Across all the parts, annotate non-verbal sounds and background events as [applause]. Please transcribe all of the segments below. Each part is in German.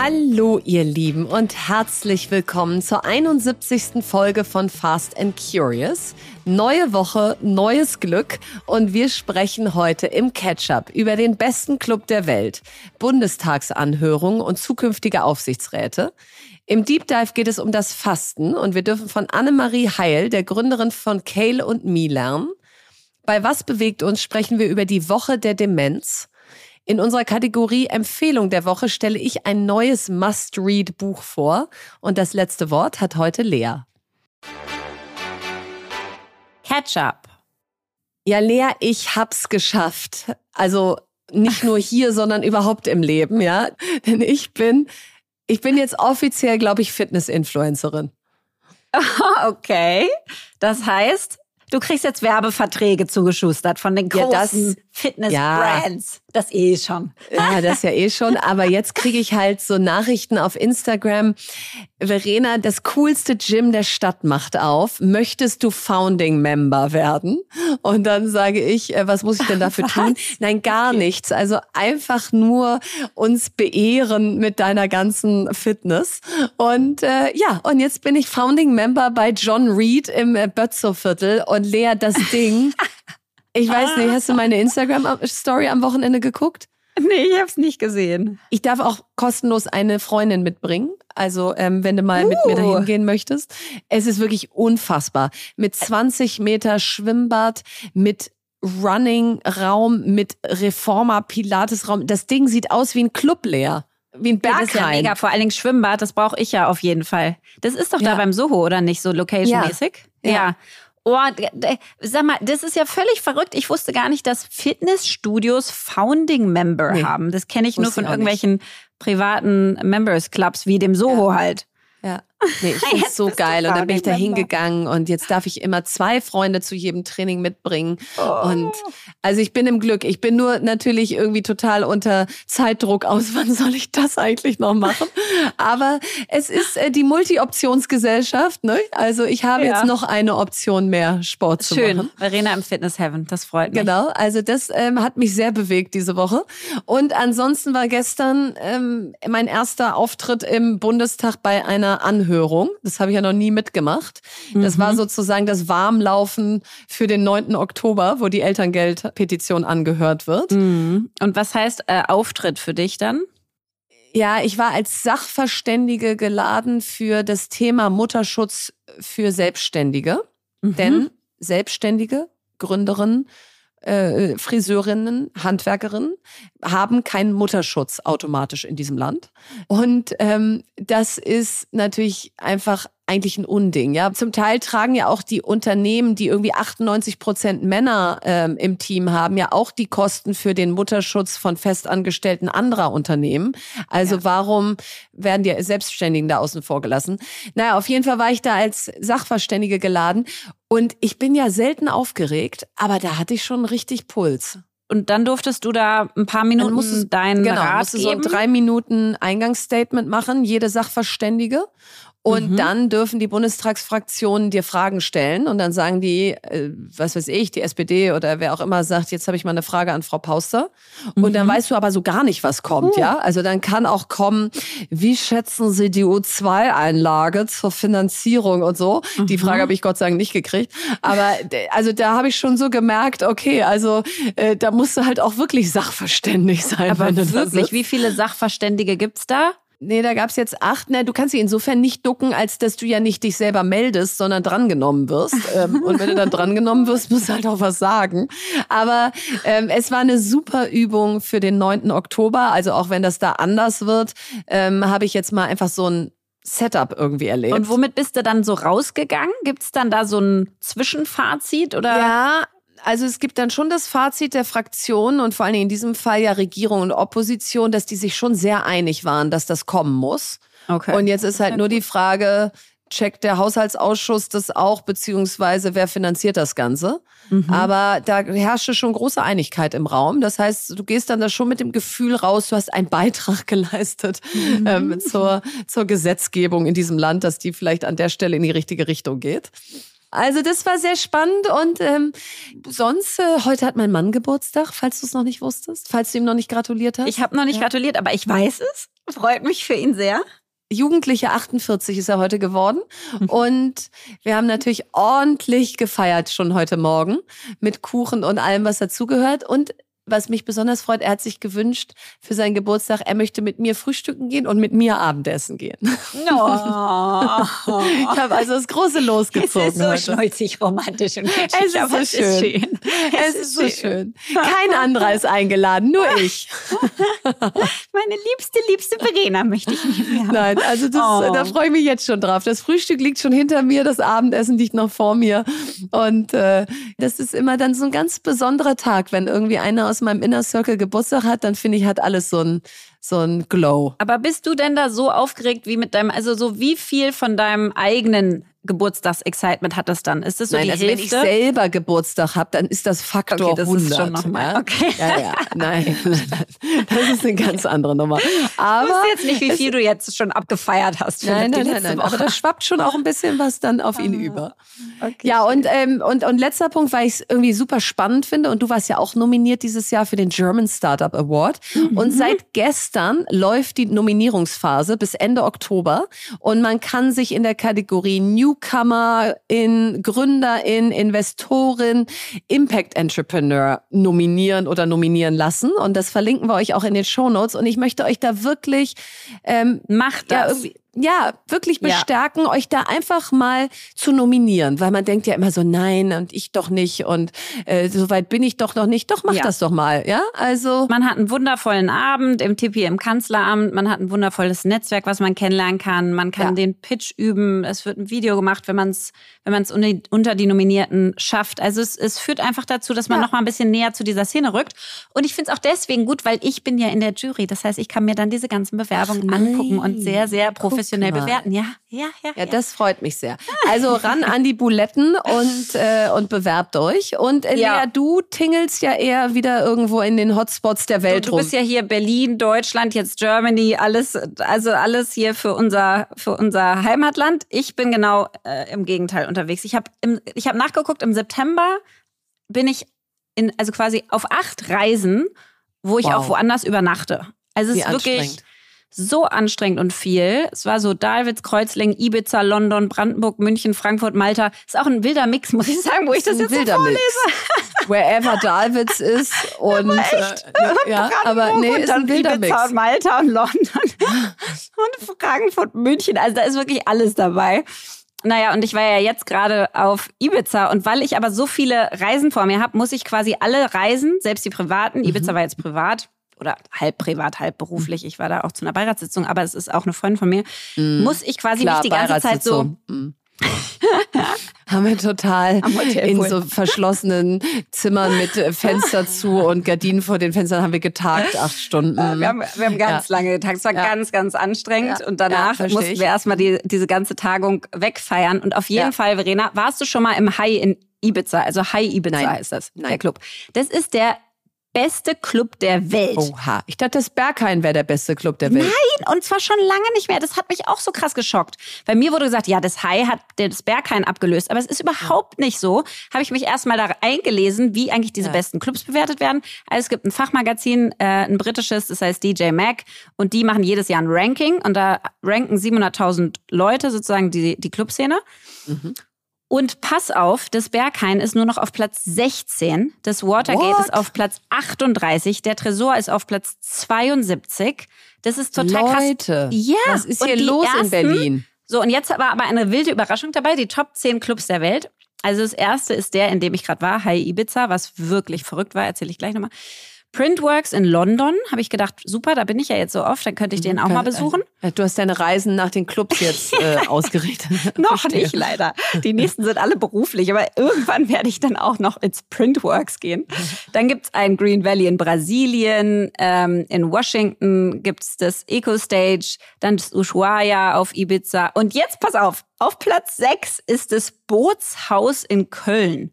Hallo ihr Lieben und herzlich willkommen zur 71. Folge von Fast and Curious. Neue Woche, neues Glück und wir sprechen heute im Catch-up über den besten Club der Welt, Bundestagsanhörungen und zukünftige Aufsichtsräte. Im Deep Dive geht es um das Fasten und wir dürfen von Annemarie Heil, der Gründerin von Kale und Me lernen. Bei Was bewegt uns sprechen wir über die Woche der Demenz. In unserer Kategorie Empfehlung der Woche stelle ich ein neues Must-Read-Buch vor und das letzte Wort hat heute Lea. Ketchup. Ja, Lea, ich hab's geschafft. Also nicht nur hier, sondern überhaupt im Leben, ja. Denn ich bin, ich bin jetzt offiziell, glaube ich, Fitness-Influencerin. [laughs] Okay. Das heißt, du kriegst jetzt Werbeverträge zugeschustert von den großen Ja, Fitness-Brands. Das eh schon. Ja, das ja eh schon. Aber jetzt kriege ich halt so Nachrichten auf Instagram. Verena, das coolste Gym der Stadt macht auf. Möchtest du Founding Member werden? Und dann sage ich, äh, was muss ich denn dafür [laughs] tun? Nein, gar nichts. Also einfach nur uns beehren mit deiner ganzen Fitness. Und äh, ja, und jetzt bin ich Founding Member bei John Reed im äh, Bötzow-Viertel. Und Lea, das Ding. [laughs] Ich weiß nicht, hast du meine Instagram-Story am Wochenende geguckt? Nee, ich hab's nicht gesehen. Ich darf auch kostenlos eine Freundin mitbringen. Also, ähm, wenn du mal mit mir Uh. dahin gehen möchtest. Es ist wirklich unfassbar. Mit 20 Meter Schwimmbad, mit Running-Raum, mit Reformer-Pilates-Raum. Das Ding sieht aus wie ein Club leer. Wie ein Ja, das ist ja mega. Vor allen Dingen Schwimmbad, das brauche ich ja auf jeden Fall. Das ist doch Ja. da beim Soho, oder nicht? So location-mäßig? Ja. Ja. Oh, sag mal, das ist ja völlig verrückt. Ich wusste gar nicht, dass Fitnessstudios Founding Member Nee, haben. Das kenne ich nur von irgendwelchen privaten Members Clubs wie dem Soho halt. Nee, ich [laughs] finde so geil. Und dann bin ich da hingegangen und jetzt darf ich immer zwei Freunde zu jedem Training mitbringen. Oh. Und also ich bin im Glück. Ich bin nur natürlich irgendwie total unter Zeitdruck aus. [laughs] Wann soll ich das eigentlich noch machen? Aber es ist äh, die Multi-Optionsgesellschaft. Ne? Also ich habe Ja. jetzt noch eine Option mehr, Sport zu Schön. machen. Verena im Fitness Heaven, das freut mich. Genau, also das ähm, hat mich sehr bewegt diese Woche. Und ansonsten war gestern ähm, mein erster Auftritt im Bundestag bei einer Anhörung. Das habe ich ja noch nie mitgemacht. Das Mhm. war sozusagen das Warmlaufen für den 9. Oktober, wo die Elterngeldpetition angehört wird. Mhm. Und was heißt äh, Auftritt für dich dann? Ja, ich war als Sachverständige geladen für das Thema Mutterschutz für Selbstständige. Mhm. Denn Selbstständige, Gründerinnen, äh, Friseurinnen, Handwerkerinnen haben keinen Mutterschutz automatisch in diesem Land. Und ähm, das ist natürlich einfach eigentlich ein Unding. Ja, zum Teil tragen ja auch die Unternehmen, die irgendwie 98 Prozent Männer ähm, im Team haben, ja auch die Kosten für den Mutterschutz von Festangestellten anderer Unternehmen. Also Ja. warum werden die Selbstständigen da außen vor gelassen? Naja, auf jeden Fall war ich da als Sachverständige geladen und ich bin ja selten aufgeregt, aber da hatte ich schon richtig Puls. Und dann durftest du da ein paar Minuten musstest- deinen genau, Rat musste so ein geben. drei Minuten Eingangsstatement machen, jede Sachverständige. Und Mhm. dann dürfen die Bundestagsfraktionen dir Fragen stellen und dann sagen die, äh, was weiß ich, die SPD oder wer auch immer sagt, jetzt habe ich mal eine Frage an Frau Pauster. Und dann Mhm. weißt du aber so gar nicht, was kommt, Uh. ja? Also dann kann auch kommen, wie schätzen Sie die O2-Einlage zur Finanzierung und so? Die Mhm. Frage habe ich Gott sei Dank nicht gekriegt. Aber also da habe ich schon so gemerkt, okay, also äh, da musst du halt auch wirklich sachverständig sein. Aber wirklich, wie viele Sachverständige gibt's da? Nee, da gab's jetzt acht. Ne, du kannst sie insofern nicht ducken, als dass du ja nicht dich selber meldest, sondern drangenommen wirst. [laughs] ähm, und wenn du dann drangenommen wirst, musst du halt auch was sagen. Aber ähm, es war eine super Übung für den 9. Oktober. Also auch wenn das da anders wird, ähm, habe ich jetzt mal einfach so ein Setup irgendwie erlebt. Und womit bist du dann so rausgegangen? Gibt's dann da so ein Zwischenfazit oder? Ja, also es gibt dann schon das Fazit der Fraktionen und vor allen Dingen in diesem Fall ja Regierung und Opposition, dass die sich schon sehr einig waren, dass das kommen muss. Okay. Und jetzt ist halt nur die Frage, checkt der Haushaltsausschuss das auch, beziehungsweise wer finanziert das Ganze? Mhm. Aber da herrschte schon große Einigkeit im Raum. Das heißt, du gehst dann da schon mit dem Gefühl raus, du hast einen Beitrag [laughs] geleistet Mhm. ähm, zur, zur Gesetzgebung in diesem Land, dass die vielleicht an der Stelle in die richtige Richtung geht. Also das war sehr spannend und ähm, sonst, äh, heute hat mein Mann Geburtstag, falls du es noch nicht wusstest, falls du ihm noch nicht gratuliert hast. Ich habe noch nicht gratuliert, aber ich weiß es. Freut mich für ihn sehr. Jugendliche 48 ist er heute geworden. Und wir haben natürlich ordentlich gefeiert schon heute Morgen mit Kuchen und allem, was dazugehört. Und was mich besonders freut, er hat sich gewünscht für seinen Geburtstag, er möchte mit mir frühstücken gehen und mit mir Abendessen gehen. Oh. [laughs] ich habe also das große losgezogen. Es ist so heute. schnäuzig, romantisch und kitschig, Es ist so es schön. ist schön. Es ist so schön. Kein anderer ist eingeladen, nur ich. [laughs] Meine liebste, liebste Verena möchte ich nicht mehr haben. Nein, also das, Oh. da freue ich mich jetzt schon drauf. Das Frühstück liegt schon hinter mir, das Abendessen liegt noch vor mir. Und äh, das ist immer dann so ein ganz besonderer Tag, wenn irgendwie einer aus meinem Inner Circle Geburtstag hat, dann finde ich, hat alles so ein, so ein Glow. Aber bist du denn da so aufgeregt wie mit deinem, also so wie viel von deinem eigenen Geburtstags-Excitement hat das dann? Ist das so Nein, die also wenn ich Hälfte? selber Geburtstag habe, dann ist das Faktor Okay, das 100. ist schon noch mal- ja? okay. Ja, ja, nein, [laughs] das ist eine ganz andere Nummer. Ich Aber wusste jetzt nicht, wie viel du jetzt schon abgefeiert hast. Für Nein, die nein, nein, letzte nein. Woche. Aber da schwappt schon auch ein bisschen was dann auf ihn über. Okay, Ja, und, ähm, und, und letzter Punkt, weil ich es irgendwie super spannend finde, und du warst ja auch nominiert dieses Jahr für den German Startup Award. Und seit gestern läuft die Nominierungsphase bis Ende Oktober. Und man kann sich in der Kategorie Newcomer, in Gründer, in Investorin, Impact Entrepreneur nominieren oder nominieren lassen. Und das verlinken wir euch auch in den Show Notes. Und ich möchte euch da wirklich ähm, Macht ja, das. irgendwie, ja, wirklich Ja. bestärken, euch da einfach mal zu nominieren, weil man denkt ja immer so, nein, und ich doch nicht und äh, so weit bin ich doch noch nicht. Doch, mach Ja. das doch mal, ja? Also, Man hat einen wundervollen Abend im Tipi im Kanzleramt. Man hat ein wundervolles Netzwerk, was man kennenlernen kann. Man kann Ja. den Pitch üben. Es wird ein Video gemacht, wenn man es wenn man's unter, unter die Nominierten schafft. Also es, es führt einfach dazu, dass man Ja. noch mal ein bisschen näher zu dieser Szene rückt. Und ich finde es auch deswegen gut, weil ich bin ja in der Jury. Das heißt, ich kann mir dann diese ganzen Bewerbungen Ach, angucken und sehr, sehr Guck professionell mal. bewerten. Ja, ja, ja. ja, das freut mich sehr. Also ran an die Buletten und, äh, und bewerbt euch. Und äh, Ja. Lea, du tingelst ja eher wieder irgendwo in den Hotspots der Welt Du, du rum. bist ja hier Berlin, Deutschland, jetzt Germany, alles, also alles hier für unser, für unser Heimatland. Ich bin genau äh, im Gegenteil unterwegs. Ich habe ich hab nachgeguckt, im September bin ich in, also quasi auf acht Reisen, wo ich Wow. auch woanders übernachte. Also es Wie ist wirklich. So anstrengend und viel. Es war so Dalwitz, Kreuzlingen, Ibiza, London, Brandenburg, München, Frankfurt, Malta. Ist auch ein wilder Mix, muss ich sagen, wo ich das jetzt so wilder vorlese. Mix. [laughs] Wherever Dalwitz ist und äh, ja, aber nee, ist dann ein wilder Ibiza Mix. und Malta und London [laughs] und Frankfurt, München. Also da ist wirklich alles dabei. Naja, und ich war ja jetzt gerade auf Ibiza und weil ich aber so viele Reisen vor mir habe, muss ich quasi alle Reisen, selbst die privaten, Ibiza war jetzt privat oder halb privat, halb beruflich, ich war da auch zu einer Beiratssitzung, aber es ist auch eine Freundin von mir, muss ich quasi Klar, mich die ganze Zeit so. Mhm. [laughs] haben wir total in so verschlossenen Zimmern mit Fenster zu und Gardinen vor den Fenstern haben wir getagt, acht Stunden. Wir haben, wir haben ganz lange getagt. Es war Ja. ganz, ganz anstrengend. Ja. Und Ja, danach mussten ich. wir erstmal die, diese ganze Tagung wegfeiern. Und auf jeden Ja. Fall, Verena, warst du schon mal im High in Ibiza? Also High Ibiza Nein. heißt das, Nein. der Club. Das ist der beste Club der Welt. Oha, ich dachte, das Berghain wäre der beste Club der Welt. Nein, und zwar schon lange nicht mehr. Das hat mich auch so krass geschockt. Bei mir wurde gesagt, ja, das Hai hat das Berghain abgelöst. Aber es ist überhaupt nicht so. Habe ich mich erstmal da eingelesen, wie eigentlich diese Ja. besten Clubs bewertet werden. Also es gibt ein Fachmagazin, äh, ein britisches, das heißt DJ Mag. Und die machen jedes Jahr ein Ranking. Und da ranken 700.000 Leute sozusagen die, die Clubszene. Und pass auf, das Berghain ist nur noch auf Platz 16. Das Watergate What? ist auf Platz 38. Der Tresor ist auf Platz 72. Das ist total krass. Leute, Ja, was ist hier los in ersten- Berlin? So, und jetzt war aber eine wilde Überraschung dabei, die Top 10 Clubs der Welt. Also das erste ist der, in dem ich gerade war, High Ibiza, was wirklich verrückt war, erzähle ich gleich nochmal. Printworks in London, habe ich gedacht, super, da bin ich ja jetzt so oft, dann könnte ich den auch mal besuchen. Äh, Du hast deine Reisen nach den Clubs [laughs] jetzt äh, ausgerichtet. [laughs] Noch Verstehe. nicht leider. Die nächsten sind alle beruflich, aber irgendwann werde ich dann auch noch ins Printworks gehen. [laughs] Dann gibt's ein Green Valley in Brasilien, ähm, in Washington gibt's das Eco Stage, dann das Ushuaia auf Ibiza. Und jetzt pass auf, auf Platz 6 ist das Bootshaus in Köln.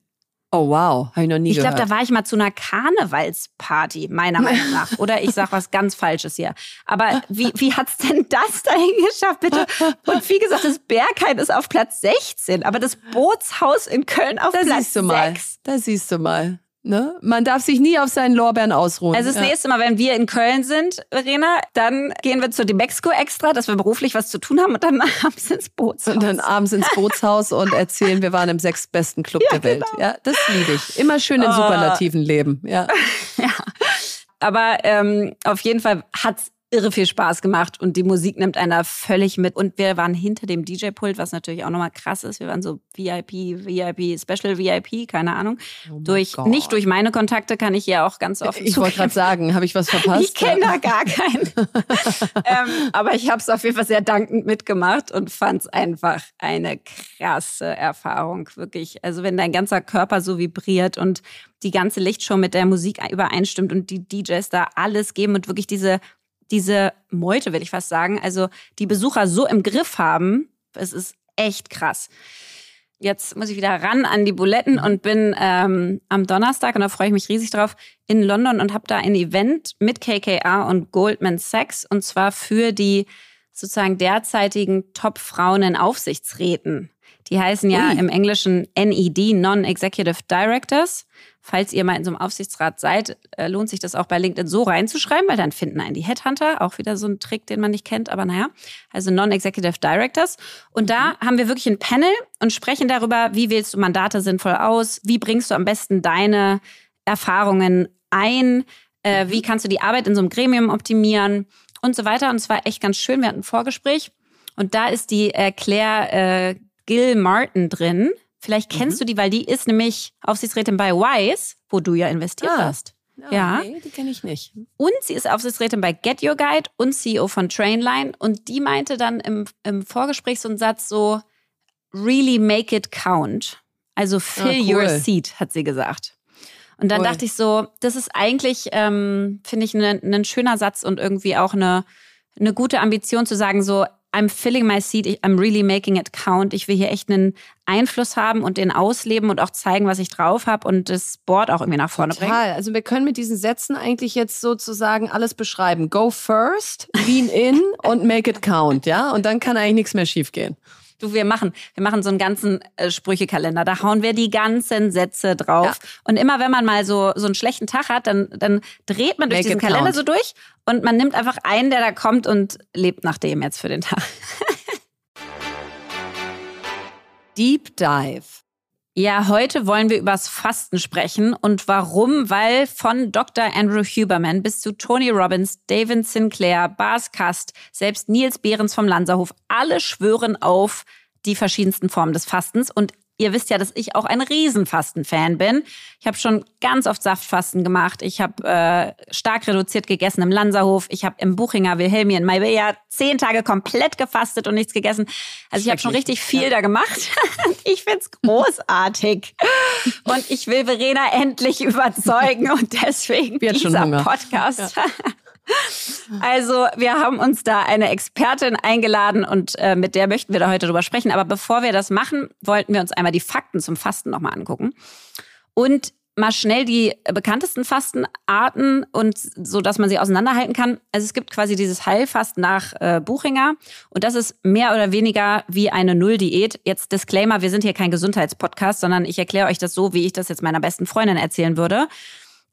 Oh wow, habe ich noch nie Ich glaube, gehört. da war ich mal zu einer Karnevalsparty, meiner [laughs] Meinung nach. Oder ich sag was ganz Falsches hier. Aber wie, wie hat's denn das dahin geschafft, bitte? Und wie gesagt, das Berghain ist auf Platz 16, aber das Bootshaus in Köln auf da Platz siehst du mal. 6. Da siehst du mal. Ne? Man darf sich nie auf seinen Lorbeeren ausruhen. Also das ja. nächste Mal, wenn wir in Köln sind, Verena, dann gehen wir zu Demexco extra, dass wir beruflich was zu tun haben und dann [laughs] abends ins Bootshaus. Und dann abends ins Bootshaus und erzählen, wir waren im sechstbesten Club ja, der Welt. Genau. Ja, das liebe ich. Immer schön in oh. Superlativen leben. Ja. [laughs] ja. Aber ähm, auf jeden Fall hat's irre viel Spaß gemacht und die Musik nimmt einer völlig mit. Und wir waren hinter dem DJ-Pult, was natürlich auch nochmal krass ist. Wir waren so VIP, VIP, Special VIP, keine Ahnung. Oh durch, nicht durch meine Kontakte kann ich ja auch ganz offen Ich wollte gerade sagen, habe ich was [laughs] verpasst? Ich kenne da gar keinen. [laughs] ähm, aber ich habe es auf jeden Fall sehr dankend mitgemacht und fand es einfach eine krasse Erfahrung, wirklich. Also wenn dein ganzer Körper so vibriert und die ganze Lichtshow mit der Musik übereinstimmt und die DJs da alles geben und wirklich diese diese Meute, will ich fast sagen, also die Besucher so im Griff haben, es ist echt krass. Jetzt muss ich wieder ran an die Buletten und bin ähm, am Donnerstag, und da freue ich mich riesig drauf, in London und habe da ein Event mit KKA und Goldman Sachs und zwar für die sozusagen derzeitigen Top-Frauen in Aufsichtsräten. Die heißen ja Ui. im Englischen NED, Non-Executive Directors. Falls ihr mal in so einem Aufsichtsrat seid, äh, lohnt sich das auch bei LinkedIn so reinzuschreiben, weil dann finden einen die Headhunter. Auch wieder so ein Trick, den man nicht kennt, aber naja. Also Non-Executive Directors. Und da mhm. haben wir wirklich ein Panel und sprechen darüber, wie wählst du Mandate sinnvoll aus? Wie bringst du am besten deine Erfahrungen ein? Äh, wie kannst du die Arbeit in so einem Gremium optimieren? Und so weiter. Und es war echt ganz schön. Wir hatten ein Vorgespräch. Und da ist die äh, Claire äh, Gil Martin drin. Vielleicht kennst mhm. du die, weil die ist nämlich Aufsichtsrätin bei Wise, wo du ja investiert ah. hast. Oh, ja, nee, die kenne ich nicht. Und sie ist Aufsichtsrätin bei Get Your Guide und CEO von Trainline. Und die meinte dann im, im Vorgespräch so einen Satz so, really make it count. Also fill ah, cool. your seat, hat sie gesagt. Und dann cool. dachte ich so, das ist eigentlich, ähm, finde ich, ein ne, schöner Satz und irgendwie auch eine, eine gute Ambition zu sagen, so, I'm filling my seat, I'm really making it count. Ich will hier echt einen Einfluss haben und den ausleben und auch zeigen, was ich drauf habe und das Board auch irgendwie nach vorne Total. bringen. Also wir können mit diesen Sätzen eigentlich jetzt sozusagen alles beschreiben. Go first, lean in und make it count, ja? Und dann kann eigentlich nichts mehr schiefgehen. Du, wir machen, wir machen so einen ganzen äh, Sprüchekalender. Da hauen wir die ganzen Sätze drauf. Ja. Und immer wenn man mal so, so einen schlechten Tag hat, dann, dann dreht man durch Make diesen Kalender count. so durch und man nimmt einfach einen, der da kommt und lebt nach dem jetzt für den Tag. [laughs] Deep Dive. Ja, heute wollen wir übers Fasten sprechen. Und warum? Weil von Dr. Andrew Huberman bis zu Tony Robbins, David Sinclair, Bas Kast, selbst Nils Behrens vom Lanzerhof, alle schwören auf die verschiedensten Formen des Fastens. Und Ihr wisst ja, dass ich auch ein Riesenfasten-Fan bin. Ich habe schon ganz oft Saftfasten gemacht. Ich habe äh, stark reduziert gegessen im Lanserhof. Ich habe im Buchinger Wilhelmi in Maibeja zehn Tage komplett gefastet und nichts gegessen. Also ich habe schon richtig viel ja. da gemacht. [laughs] ich find's großartig. und ich will Verena endlich [laughs] überzeugen und deswegen dieser Podcast. Ja. [laughs] Also, wir haben uns da eine Expertin eingeladen und äh, mit der möchten wir da heute drüber sprechen. Aber bevor wir das machen, wollten wir uns einmal die Fakten zum Fasten nochmal angucken. Und mal schnell die bekanntesten Fastenarten und so, dass man sie auseinanderhalten kann. Also es gibt quasi dieses Heilfasten nach äh, Buchinger und das ist mehr oder weniger wie eine Null-Diät. Jetzt Disclaimer, wir sind hier kein Gesundheitspodcast, sondern ich erkläre euch das so, wie ich das jetzt meiner besten Freundin erzählen würde.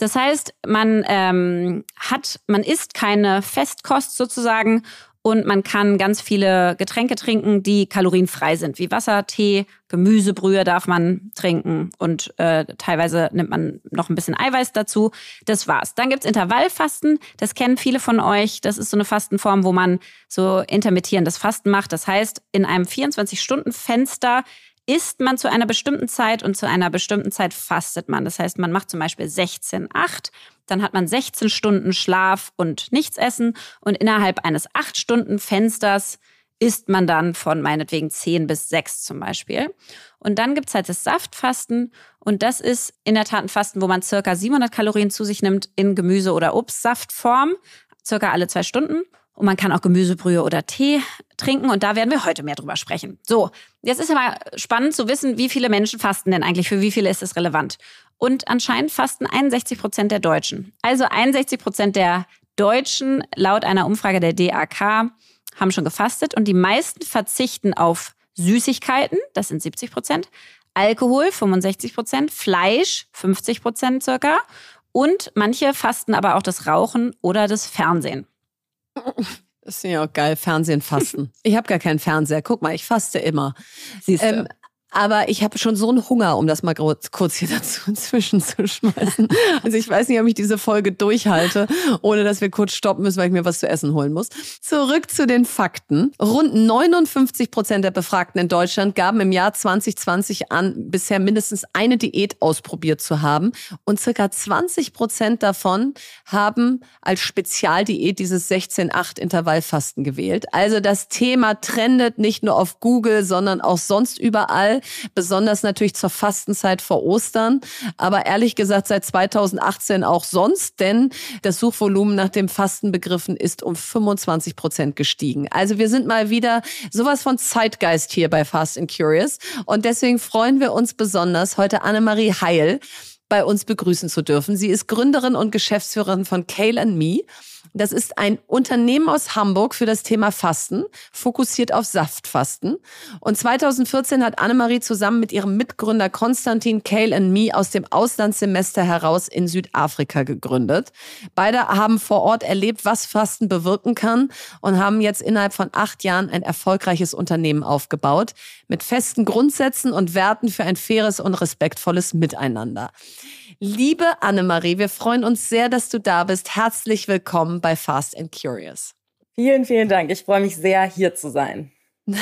Das heißt, man ähm, hat, man isst keine Festkost sozusagen und man kann ganz viele Getränke trinken, die kalorienfrei sind, wie Wasser, Tee, Gemüsebrühe darf man trinken und äh, teilweise nimmt man noch ein bisschen Eiweiß dazu. Das war's. Dann gibt's Intervallfasten, das kennen viele von euch. Das ist so eine Fastenform, wo man so intermittierendes Fasten macht. Das heißt, in einem 24-Stunden-Fenster isst man zu einer bestimmten Zeit und zu einer bestimmten Zeit fastet man. Das heißt, man macht zum Beispiel 16-8, dann hat man 16 Stunden Schlaf und nichts essen und innerhalb eines 8-Stunden-Fensters isst man dann von meinetwegen 10 bis 6 zum Beispiel. Und dann gibt's halt das Saftfasten und das ist in der Tat ein Fasten, wo man circa 700 Kalorien zu sich nimmt in Gemüse- oder Obstsaftform, circa alle zwei Stunden. Und man kann auch Gemüsebrühe oder Tee trinken. Und da werden wir heute mehr drüber sprechen. So, jetzt ist aber spannend zu wissen, wie viele Menschen fasten denn eigentlich? Für wie viele ist es relevant? Und anscheinend fasten 61 Prozent der Deutschen. Also 61 Prozent der Deutschen laut einer Umfrage der DAK haben schon gefastet. Und die meisten verzichten auf Süßigkeiten, das sind 70 Prozent, Alkohol 65 Prozent, Fleisch 50 Prozent circa und manche fasten aber auch das Rauchen oder das Fernsehen. [laughs] Das ist ja auch geil, Fernsehen fasten. Ich habe gar keinen Fernseher. Guck mal, ich faste immer. Siehst du. Ähm, aber ich habe schon so einen Hunger, um das mal kurz hier [laughs] dazu inzwischen zu schmeißen. Also ich weiß nicht, ob ich diese Folge durchhalte, ohne dass wir kurz stoppen müssen, weil ich mir was zu essen holen muss. Zurück zu den Fakten. Rund 59 Prozent der Befragten in Deutschland gaben im Jahr 2020 an, bisher mindestens eine Diät ausprobiert zu haben. Und circa 20 Prozent davon haben als Spezialdiät dieses 16-8 Intervallfasten gewählt. Also das Thema trendet nicht nur auf Google, sondern auch sonst überall besonders natürlich zur Fastenzeit vor Ostern, aber ehrlich gesagt seit 2018 auch sonst, denn das Suchvolumen nach dem Fastenbegriffen ist um 25 Prozent gestiegen. Also wir sind mal wieder sowas von Zeitgeist hier bei Fast and Curious und deswegen freuen wir uns besonders, heute Annemarie Heil bei uns begrüßen zu dürfen. Sie ist Gründerin und Geschäftsführerin von Kale and Me. Das ist ein Unternehmen aus Hamburg für das Thema Fasten, fokussiert auf Saftfasten. Und 2014 hat Annemarie zusammen mit ihrem Mitgründer Konstantin Kale and Me aus dem Auslandssemester heraus in Südafrika gegründet. Beide haben vor Ort erlebt, was Fasten bewirken kann und haben jetzt innerhalb von acht Jahren ein erfolgreiches Unternehmen aufgebaut mit festen Grundsätzen und Werten für ein faires und respektvolles Miteinander. Liebe Annemarie, wir freuen uns sehr, dass du da bist. Herzlich willkommen bei Fast and Curious. Vielen, vielen Dank. Ich freue mich sehr, hier zu sein. [laughs]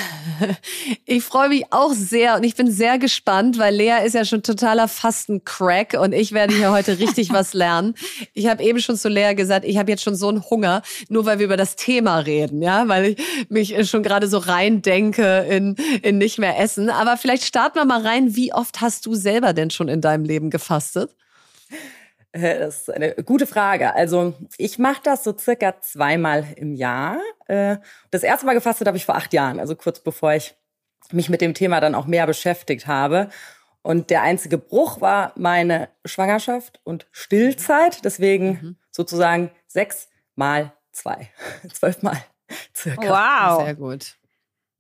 Ich freue mich auch sehr und ich bin sehr gespannt, weil Lea ist ja schon totaler Fastencrack und ich werde hier heute richtig [laughs] was lernen. Ich habe eben schon zu Lea gesagt, ich habe jetzt schon so einen Hunger, nur weil wir über das Thema reden, ja, weil ich mich schon gerade so rein denke in, in nicht mehr essen. Aber vielleicht starten wir mal rein. Wie oft hast du selber denn schon in deinem Leben gefastet? Das ist eine gute Frage. Also ich mache das so circa zweimal im Jahr. Äh, das erste Mal gefastet habe ich vor acht Jahren, also kurz bevor ich mich mit dem Thema dann auch mehr beschäftigt habe. Und der einzige Bruch war meine Schwangerschaft und Stillzeit. Deswegen mhm. sozusagen sechs mal zwei. [laughs] Zwölf mal circa. Wow. Sehr gut.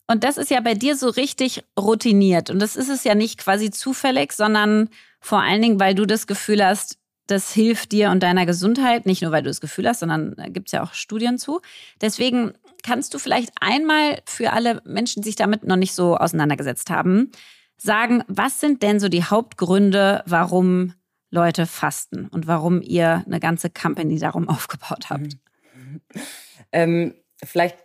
Und das ist ja bei dir so richtig routiniert. Und das ist es ja nicht quasi zufällig, sondern vor allen Dingen, weil du das Gefühl hast, das hilft dir und deiner Gesundheit, nicht nur weil du das Gefühl hast, sondern da gibt es ja auch Studien zu. Deswegen kannst du vielleicht einmal für alle Menschen, die sich damit noch nicht so auseinandergesetzt haben, sagen, was sind denn so die Hauptgründe, warum Leute fasten und warum ihr eine ganze Company darum [laughs] aufgebaut habt? [laughs] Ähm, vielleicht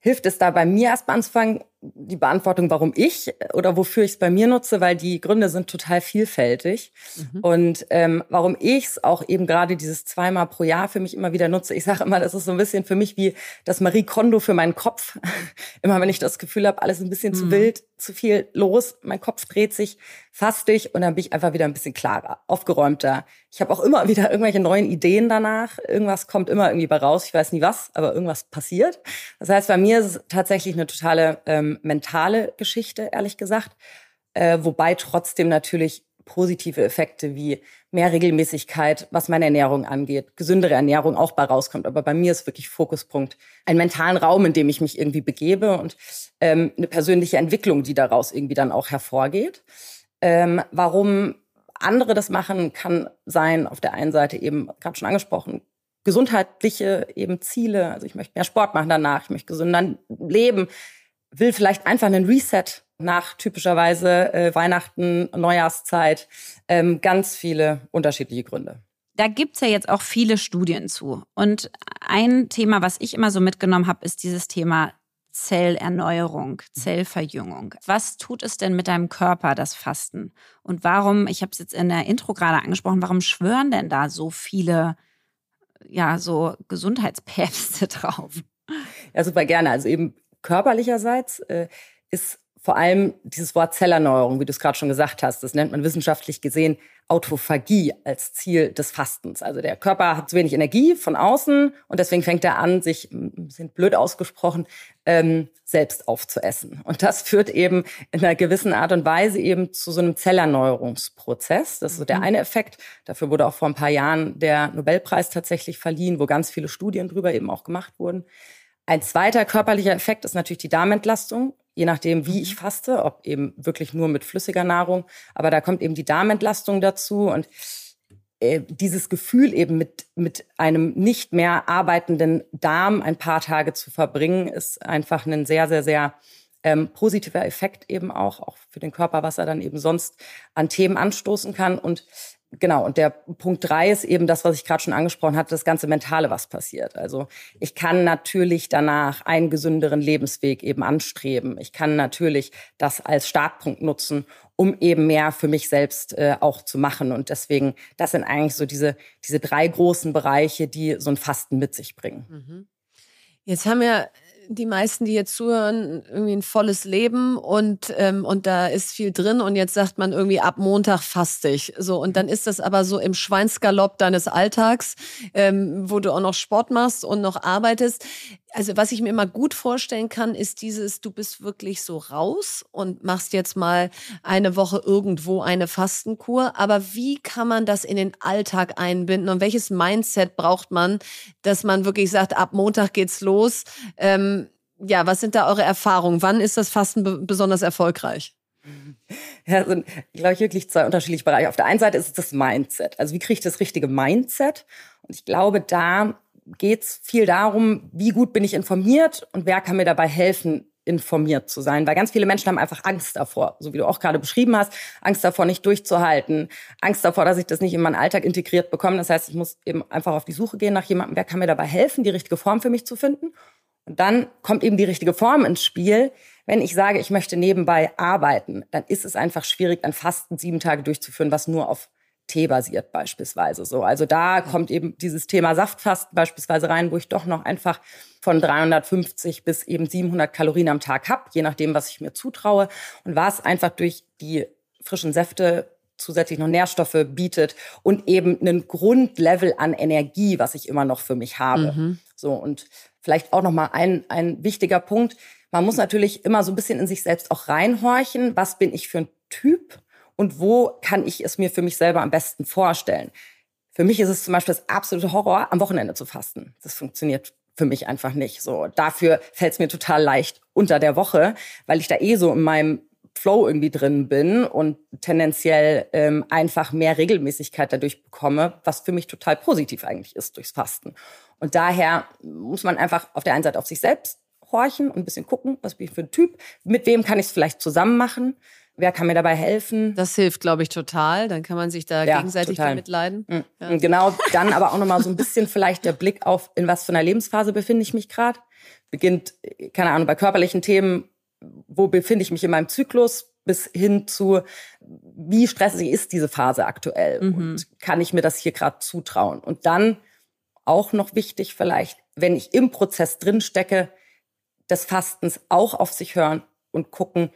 hilft es da bei mir erstmal anzufangen, die Beantwortung, warum ich oder wofür ich es bei mir nutze, weil die Gründe sind total vielfältig. Mhm. Und ähm, warum ich es auch eben gerade dieses zweimal pro Jahr für mich immer wieder nutze. Ich sage immer, das ist so ein bisschen für mich wie das Marie Kondo für meinen Kopf. [laughs] immer wenn ich das Gefühl habe, alles ein bisschen mhm. zu wild, zu viel los, mein Kopf dreht sich fastig und dann bin ich einfach wieder ein bisschen klarer, aufgeräumter. Ich habe auch immer wieder irgendwelche neuen Ideen danach. Irgendwas kommt immer irgendwie bei raus. Ich weiß nie was, aber irgendwas passiert. Das heißt, bei mir ist es tatsächlich eine totale ähm, mentale Geschichte, ehrlich gesagt. Äh, wobei trotzdem natürlich positive Effekte wie mehr Regelmäßigkeit, was meine Ernährung angeht, gesündere Ernährung auch bei rauskommt. Aber bei mir ist wirklich Fokuspunkt ein mentalen Raum, in dem ich mich irgendwie begebe und ähm, eine persönliche Entwicklung, die daraus irgendwie dann auch hervorgeht. Ähm, warum andere das machen, kann sein, auf der einen Seite eben, gerade schon angesprochen, gesundheitliche eben Ziele. Also ich möchte mehr Sport machen danach, ich möchte gesünder leben, will vielleicht einfach einen Reset nach typischerweise äh, Weihnachten, Neujahrszeit. Ähm, ganz viele unterschiedliche Gründe. Da gibt's ja jetzt auch viele Studien zu. Und ein Thema, was ich immer so mitgenommen habe, ist dieses Thema Zellerneuerung, Zellverjüngung. Was tut es denn mit deinem Körper, das Fasten? Und warum, ich habe es jetzt in der Intro gerade angesprochen, warum schwören denn da so viele, ja, so Gesundheitspäpste [laughs] drauf? Ja, super gerne. Also eben körperlicherseits äh, ist vor allem dieses Wort Zellerneuerung, wie du es gerade schon gesagt hast, das nennt man wissenschaftlich gesehen Autophagie als Ziel des Fastens. Also der Körper hat zu wenig Energie von außen und deswegen fängt er an, sich, sind blöd ausgesprochen, ähm, selbst aufzuessen. Und das führt eben in einer gewissen Art und Weise eben zu so einem Zellerneuerungsprozess. Das ist so der mhm. eine Effekt. Dafür wurde auch vor ein paar Jahren der Nobelpreis tatsächlich verliehen, wo ganz viele Studien drüber eben auch gemacht wurden. Ein zweiter körperlicher Effekt ist natürlich die Darmentlastung. Je nachdem, wie ich mhm. faste, ob eben wirklich nur mit flüssiger Nahrung. Aber da kommt eben die Darmentlastung dazu und äh, dieses Gefühl eben mit, mit einem nicht mehr arbeitenden Darm ein paar Tage zu verbringen, ist einfach ein sehr, sehr, sehr ähm, positiver Effekt eben auch, auch für den Körper, was er dann eben sonst an Themen anstoßen kann. Und Genau, und der Punkt drei ist eben das, was ich gerade schon angesprochen hatte, das ganze Mentale, was passiert. Also ich kann natürlich danach einen gesünderen Lebensweg eben anstreben. Ich kann natürlich das als Startpunkt nutzen, um eben mehr für mich selbst äh, auch zu machen. Und deswegen, das sind eigentlich so diese, diese drei großen Bereiche, die so ein Fasten mit sich bringen. Mhm. Jetzt haben wir die meisten, die jetzt zuhören, irgendwie ein volles Leben und, ähm, und da ist viel drin und jetzt sagt man irgendwie ab Montag faste ich. So, und dann ist das aber so im Schweinsgalopp deines Alltags, ähm, wo du auch noch Sport machst und noch arbeitest. Also was ich mir immer gut vorstellen kann, ist dieses, du bist wirklich so raus und machst jetzt mal eine Woche irgendwo eine Fastenkur. Aber wie kann man das in den Alltag einbinden und welches Mindset braucht man, dass man wirklich sagt, ab Montag geht's los? Ähm, ja, was sind da eure Erfahrungen? Wann ist das Fasten besonders erfolgreich? Ja, sind, glaube ich, wirklich zwei unterschiedliche Bereiche. Auf der einen Seite ist es das Mindset. Also wie kriege ich das richtige Mindset? Und ich glaube, da geht es viel darum, wie gut bin ich informiert und wer kann mir dabei helfen, informiert zu sein. Weil ganz viele Menschen haben einfach Angst davor, so wie du auch gerade beschrieben hast, Angst davor, nicht durchzuhalten, Angst davor, dass ich das nicht in meinen Alltag integriert bekomme. Das heißt, ich muss eben einfach auf die Suche gehen nach jemandem, wer kann mir dabei helfen, die richtige Form für mich zu finden. Und dann kommt eben die richtige Form ins Spiel. Wenn ich sage, ich möchte nebenbei arbeiten, dann ist es einfach schwierig, ein Fasten sieben Tage durchzuführen, was nur auf Tee-basiert beispielsweise so. Also da kommt eben dieses Thema Saftfasten beispielsweise rein, wo ich doch noch einfach von 350 bis eben 700 Kalorien am Tag habe, je nachdem, was ich mir zutraue. Und was einfach durch die frischen Säfte zusätzlich noch Nährstoffe bietet und eben einen Grundlevel an Energie, was ich immer noch für mich habe. Mhm. So und vielleicht auch noch mal ein ein wichtiger Punkt. Man muss natürlich immer so ein bisschen in sich selbst auch reinhorchen. Was bin ich für ein Typ? und wo kann ich es mir für mich selber am besten vorstellen. Für mich ist es zum Beispiel das absolute Horror, am Wochenende zu fasten. Das funktioniert für mich einfach nicht. So dafür fällt es mir total leicht unter der Woche, weil ich da eh so in meinem Flow irgendwie drin bin und tendenziell ähm, einfach mehr Regelmäßigkeit dadurch bekomme, was für mich total positiv eigentlich ist durchs Fasten. Und daher muss man einfach auf der einen Seite auf sich selbst horchen und ein bisschen gucken, was bin ich für ein Typ, mit wem kann ich es vielleicht zusammen machen wer kann mir dabei helfen? Das hilft, glaube ich, total. Dann kann man sich da ja, gegenseitig total. mitleiden. Mhm. Ja. Genau, dann aber auch nochmal so ein bisschen vielleicht der Blick auf, in was für einer Lebensphase befinde ich mich gerade. Beginnt, keine Ahnung, bei körperlichen Themen, wo befinde ich mich in meinem Zyklus, bis hin zu, wie stressig ist diese Phase aktuell mhm. und kann ich mir das hier gerade zutrauen? Und dann auch noch wichtig vielleicht, wenn ich im Prozess drin stecke, des Fastens auch auf sich hören und gucken,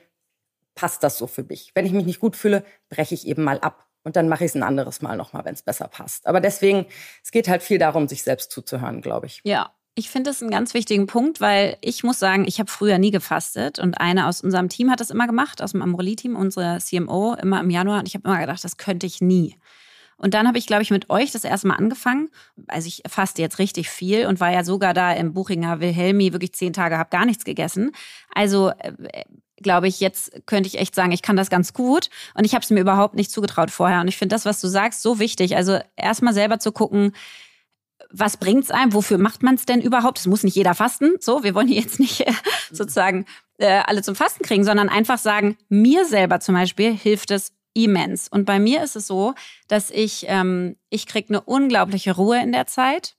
passt das so für mich. Wenn ich mich nicht gut fühle, breche ich eben mal ab. Und dann mache ich es ein anderes Mal nochmal, wenn es besser passt. Aber deswegen, es geht halt viel darum, sich selbst zuzuhören, glaube ich. Ja, ich finde das einen ganz wichtigen Punkt, weil ich muss sagen, ich habe früher nie gefastet und eine aus unserem Team hat das immer gemacht, aus dem Amorelli-Team, unsere CMO, immer im Januar. Und ich habe immer gedacht, das könnte ich nie. Und dann habe ich, glaube ich, mit euch das erste Mal angefangen. Also ich faste jetzt richtig viel und war ja sogar da im Buchinger Wilhelmi wirklich zehn Tage, habe gar nichts gegessen. Also äh, glaube ich, jetzt könnte ich echt sagen, ich kann das ganz gut. Und ich habe es mir überhaupt nicht zugetraut vorher. Und ich finde das, was du sagst, so wichtig. Also erstmal selber zu gucken, was bringt's einem? Wofür macht man es denn überhaupt? Es muss nicht jeder fasten. So, wir wollen hier jetzt nicht äh, sozusagen äh, alle zum Fasten kriegen, sondern einfach sagen, mir selber zum Beispiel hilft es immens. Und bei mir ist es so, dass ich, ähm, ich kriege eine unglaubliche Ruhe in der Zeit.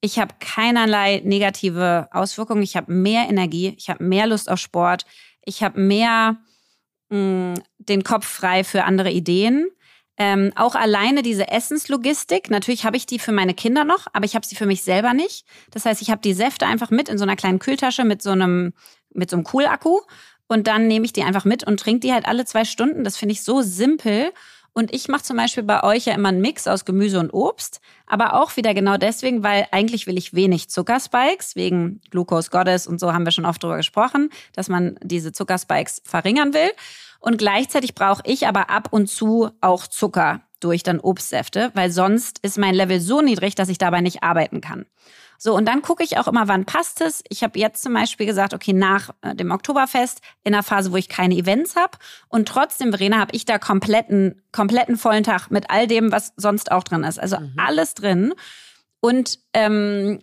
Ich habe keinerlei negative Auswirkungen. Ich habe mehr Energie. Ich habe mehr Lust auf Sport ich habe mehr mh, mm, den Kopf frei für andere Ideen. Ähm, auch alleine diese Essenslogistik, natürlich habe ich die für meine Kinder noch, aber ich habe sie für mich selber nicht. Das heißt, ich habe die Säfte einfach mit in so einer kleinen Kühltasche mit so einem, mit so einem Cool-Akku und dann nehme ich die einfach mit und trinke die halt alle zwei Stunden. Das finde ich so simpel und ich mache zum Beispiel bei euch ja immer einen Mix aus Gemüse und Obst, aber auch wieder genau deswegen, weil eigentlich will ich wenig Zuckerspikes, wegen Glucose Goddess und so haben wir schon oft drüber gesprochen, dass man diese Zuckerspikes verringern will. Und gleichzeitig brauche ich aber ab und zu auch Zucker durch dann Obstsäfte, weil sonst ist mein Level so niedrig, dass ich dabei nicht arbeiten kann. So, und dann gucke ich auch immer, wann passt es. Ich habe jetzt zum Beispiel gesagt, okay, nach äh, dem Oktoberfest, in einer Phase, wo ich keine Events habe. Und trotzdem, Verena, habe ich da kompletten, kompletten vollen Tag mit all dem, was sonst auch drin ist. Also mhm. alles drin. Und ähm,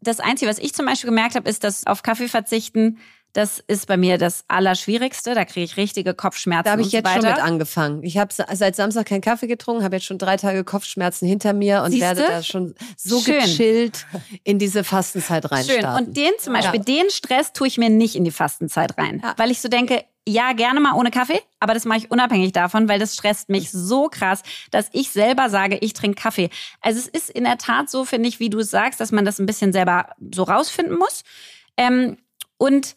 das Einzige, was ich zum Beispiel gemerkt habe, ist, dass auf Kaffee verzichten das ist bei mir das Allerschwierigste. Da kriege ich richtige Kopfschmerzen. Da habe ich so jetzt weiter. schon mit angefangen. Ich habe seit Samstag keinen Kaffee getrunken, habe jetzt schon drei Tage Kopfschmerzen hinter mir und Siehste? werde da schon so Schön. gechillt in diese Fastenzeit reinstarten. Schön. Und den zum Beispiel, den Stress tue ich mir nicht in die Fastenzeit rein. Ja. Weil ich so denke, ja, gerne mal ohne Kaffee, aber das mache ich unabhängig davon, weil das stresst mich so krass, dass ich selber sage, ich trinke Kaffee. Also es ist in der Tat so, finde ich, wie du es sagst, dass man das ein bisschen selber so rausfinden muss. Ähm, und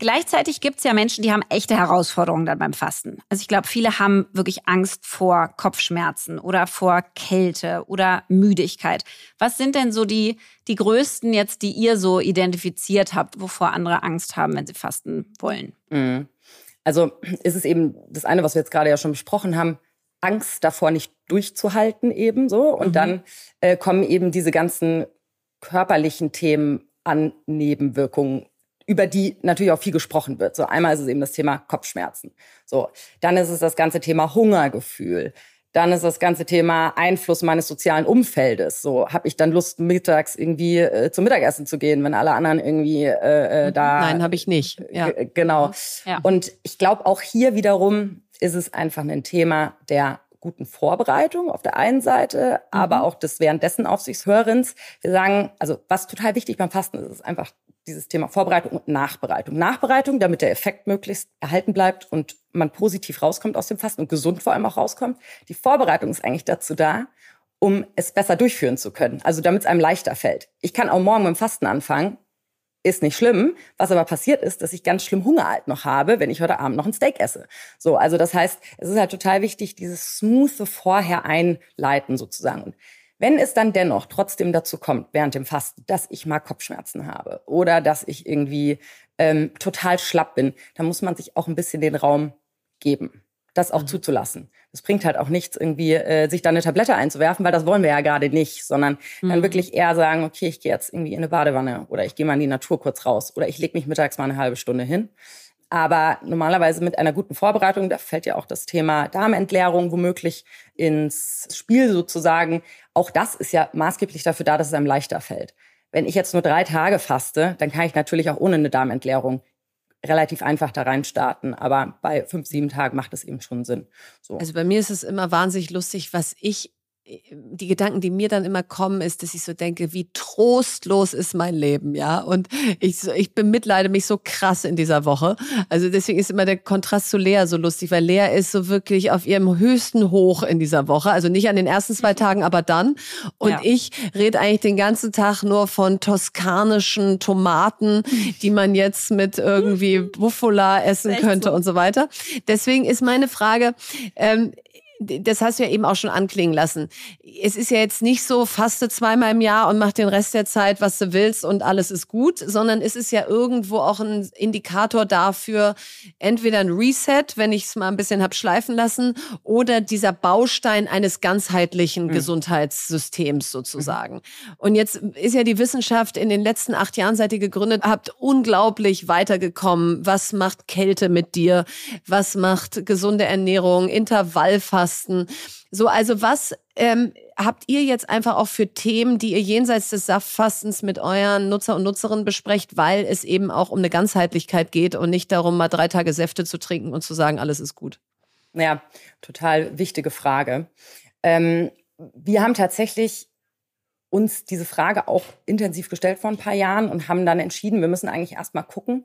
Gleichzeitig gibt es ja Menschen, die haben echte Herausforderungen dann beim Fasten. Also ich glaube, viele haben wirklich Angst vor Kopfschmerzen oder vor Kälte oder Müdigkeit. Was sind denn so die, die größten jetzt, die ihr so identifiziert habt, wovor andere Angst haben, wenn sie fasten wollen? Mhm. Also ist es eben das eine, was wir jetzt gerade ja schon besprochen haben, Angst davor nicht durchzuhalten eben so. Und Mhm. dann äh, kommen eben diese ganzen körperlichen Themen an Nebenwirkungen, über die natürlich auch viel gesprochen wird. So einmal ist es eben das Thema Kopfschmerzen. So, dann ist es das ganze Thema Hungergefühl. Dann ist das ganze Thema Einfluss meines sozialen Umfeldes. So, habe ich dann Lust, mittags irgendwie äh, zum Mittagessen zu gehen, wenn alle anderen irgendwie äh, äh, da. Nein, habe ich nicht. Ja. G- Genau. Ja. Und ich glaube, auch hier wiederum ist es einfach ein Thema der guten Vorbereitung auf der einen Seite, aber auch des währenddessen Aufsichtshörens. Wir sagen, also was total wichtig beim Fasten ist, ist einfach dieses Thema Vorbereitung und Nachbereitung. Nachbereitung, damit der Effekt möglichst erhalten bleibt und man positiv rauskommt aus dem Fasten und gesund vor allem auch rauskommt. Die Vorbereitung ist eigentlich dazu da, um es besser durchführen zu können. Also damit es einem leichter fällt. Ich kann auch morgen mit dem Fasten anfangen, ist nicht schlimm. Was aber passiert ist, dass ich ganz schlimm Hunger halt noch habe, wenn ich heute Abend noch ein Steak esse. So, also das heißt, es ist halt total wichtig, dieses smoothe vorher einleiten sozusagen. Und wenn es dann dennoch trotzdem dazu kommt, während dem Fasten, dass ich mal Kopfschmerzen habe oder dass ich irgendwie ähm, total schlapp bin, dann muss man sich auch ein bisschen den Raum geben, das auch zuzulassen. Es bringt halt auch nichts, irgendwie äh, sich da eine Tablette einzuwerfen, weil das wollen wir ja gerade nicht, sondern dann wirklich eher sagen, okay, ich gehe jetzt irgendwie in eine Badewanne oder ich gehe mal in die Natur kurz raus oder ich lege mich mittags mal eine halbe Stunde hin. Aber normalerweise mit einer guten Vorbereitung, da fällt ja auch das Thema Darmentleerung womöglich ins Spiel sozusagen. Auch das ist ja maßgeblich dafür da, dass es einem leichter fällt. Wenn ich jetzt nur drei Tage faste, dann kann ich natürlich auch ohne eine Darmentleerung relativ einfach da rein starten. Aber bei fünf, sieben Tagen macht es eben schon Sinn. So. Also bei mir ist es immer wahnsinnig lustig, was ich, die Gedanken, die mir dann immer kommen, ist, dass ich so denke, wie trostlos ist mein Leben, ja. Und ich, ich bemitleide mich so krass in dieser Woche. Also deswegen ist immer der Kontrast zu Lea so lustig, weil Lea ist so wirklich auf ihrem höchsten Hoch in dieser Woche. Also nicht an den ersten zwei Tagen, aber dann. Und Ja. ich rede eigentlich den ganzen Tag nur von toskanischen Tomaten, die man jetzt mit irgendwie Buffola essen echt könnte so. und so weiter. Deswegen ist meine Frage, ähm, das hast du ja eben auch schon anklingen lassen. Es ist ja jetzt nicht so, faste zweimal im Jahr und mach den Rest der Zeit, was du willst und alles ist gut, sondern es ist ja irgendwo auch ein Indikator dafür, entweder ein Reset, wenn ich es mal ein bisschen hab schleifen lassen, oder dieser Baustein eines ganzheitlichen Gesundheitssystems sozusagen. Und jetzt ist ja die Wissenschaft in den letzten acht Jahren, seit ihr gegründet habt, unglaublich weitergekommen. Was macht Kälte mit dir? Was macht gesunde Ernährung? Intervallfasten? So, also was ähm, habt ihr jetzt einfach auch für Themen, die ihr jenseits des Saftfastens mit euren Nutzer und Nutzerinnen besprecht, weil es eben auch um eine Ganzheitlichkeit geht und nicht darum, mal drei Tage Säfte zu trinken und zu sagen, alles ist gut? Ja, total wichtige Frage. Ähm, wir haben tatsächlich uns diese Frage auch intensiv gestellt vor ein paar Jahren und haben dann entschieden, wir müssen eigentlich erstmal gucken,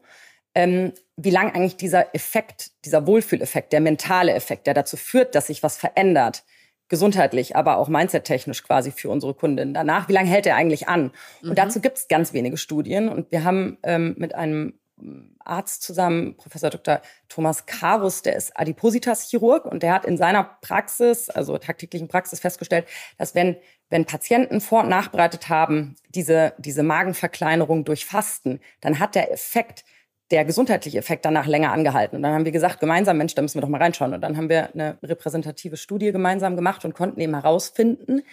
ähm, wie lang eigentlich dieser Effekt, dieser Wohlfühleffekt, der mentale Effekt, der dazu führt, dass sich was verändert, gesundheitlich, aber auch mindset-technisch quasi für unsere Kundinnen danach, wie lange hält er eigentlich an? Und dazu gibt es ganz wenige Studien und wir haben ähm, mit einem Arzt zusammen, Professor Dr. Thomas Karus, der ist Adipositas-Chirurg und der hat in seiner Praxis, also tagtäglichen Praxis, festgestellt, dass wenn, wenn Patienten vor- und nachbereitet haben, diese, diese Magenverkleinerung durch Fasten, dann hat der Effekt, der gesundheitliche Effekt danach länger angehalten. Und dann haben wir gesagt, gemeinsam, Mensch, da müssen wir doch mal reinschauen. Und dann haben wir eine repräsentative Studie gemeinsam gemacht und konnten eben herausfinden,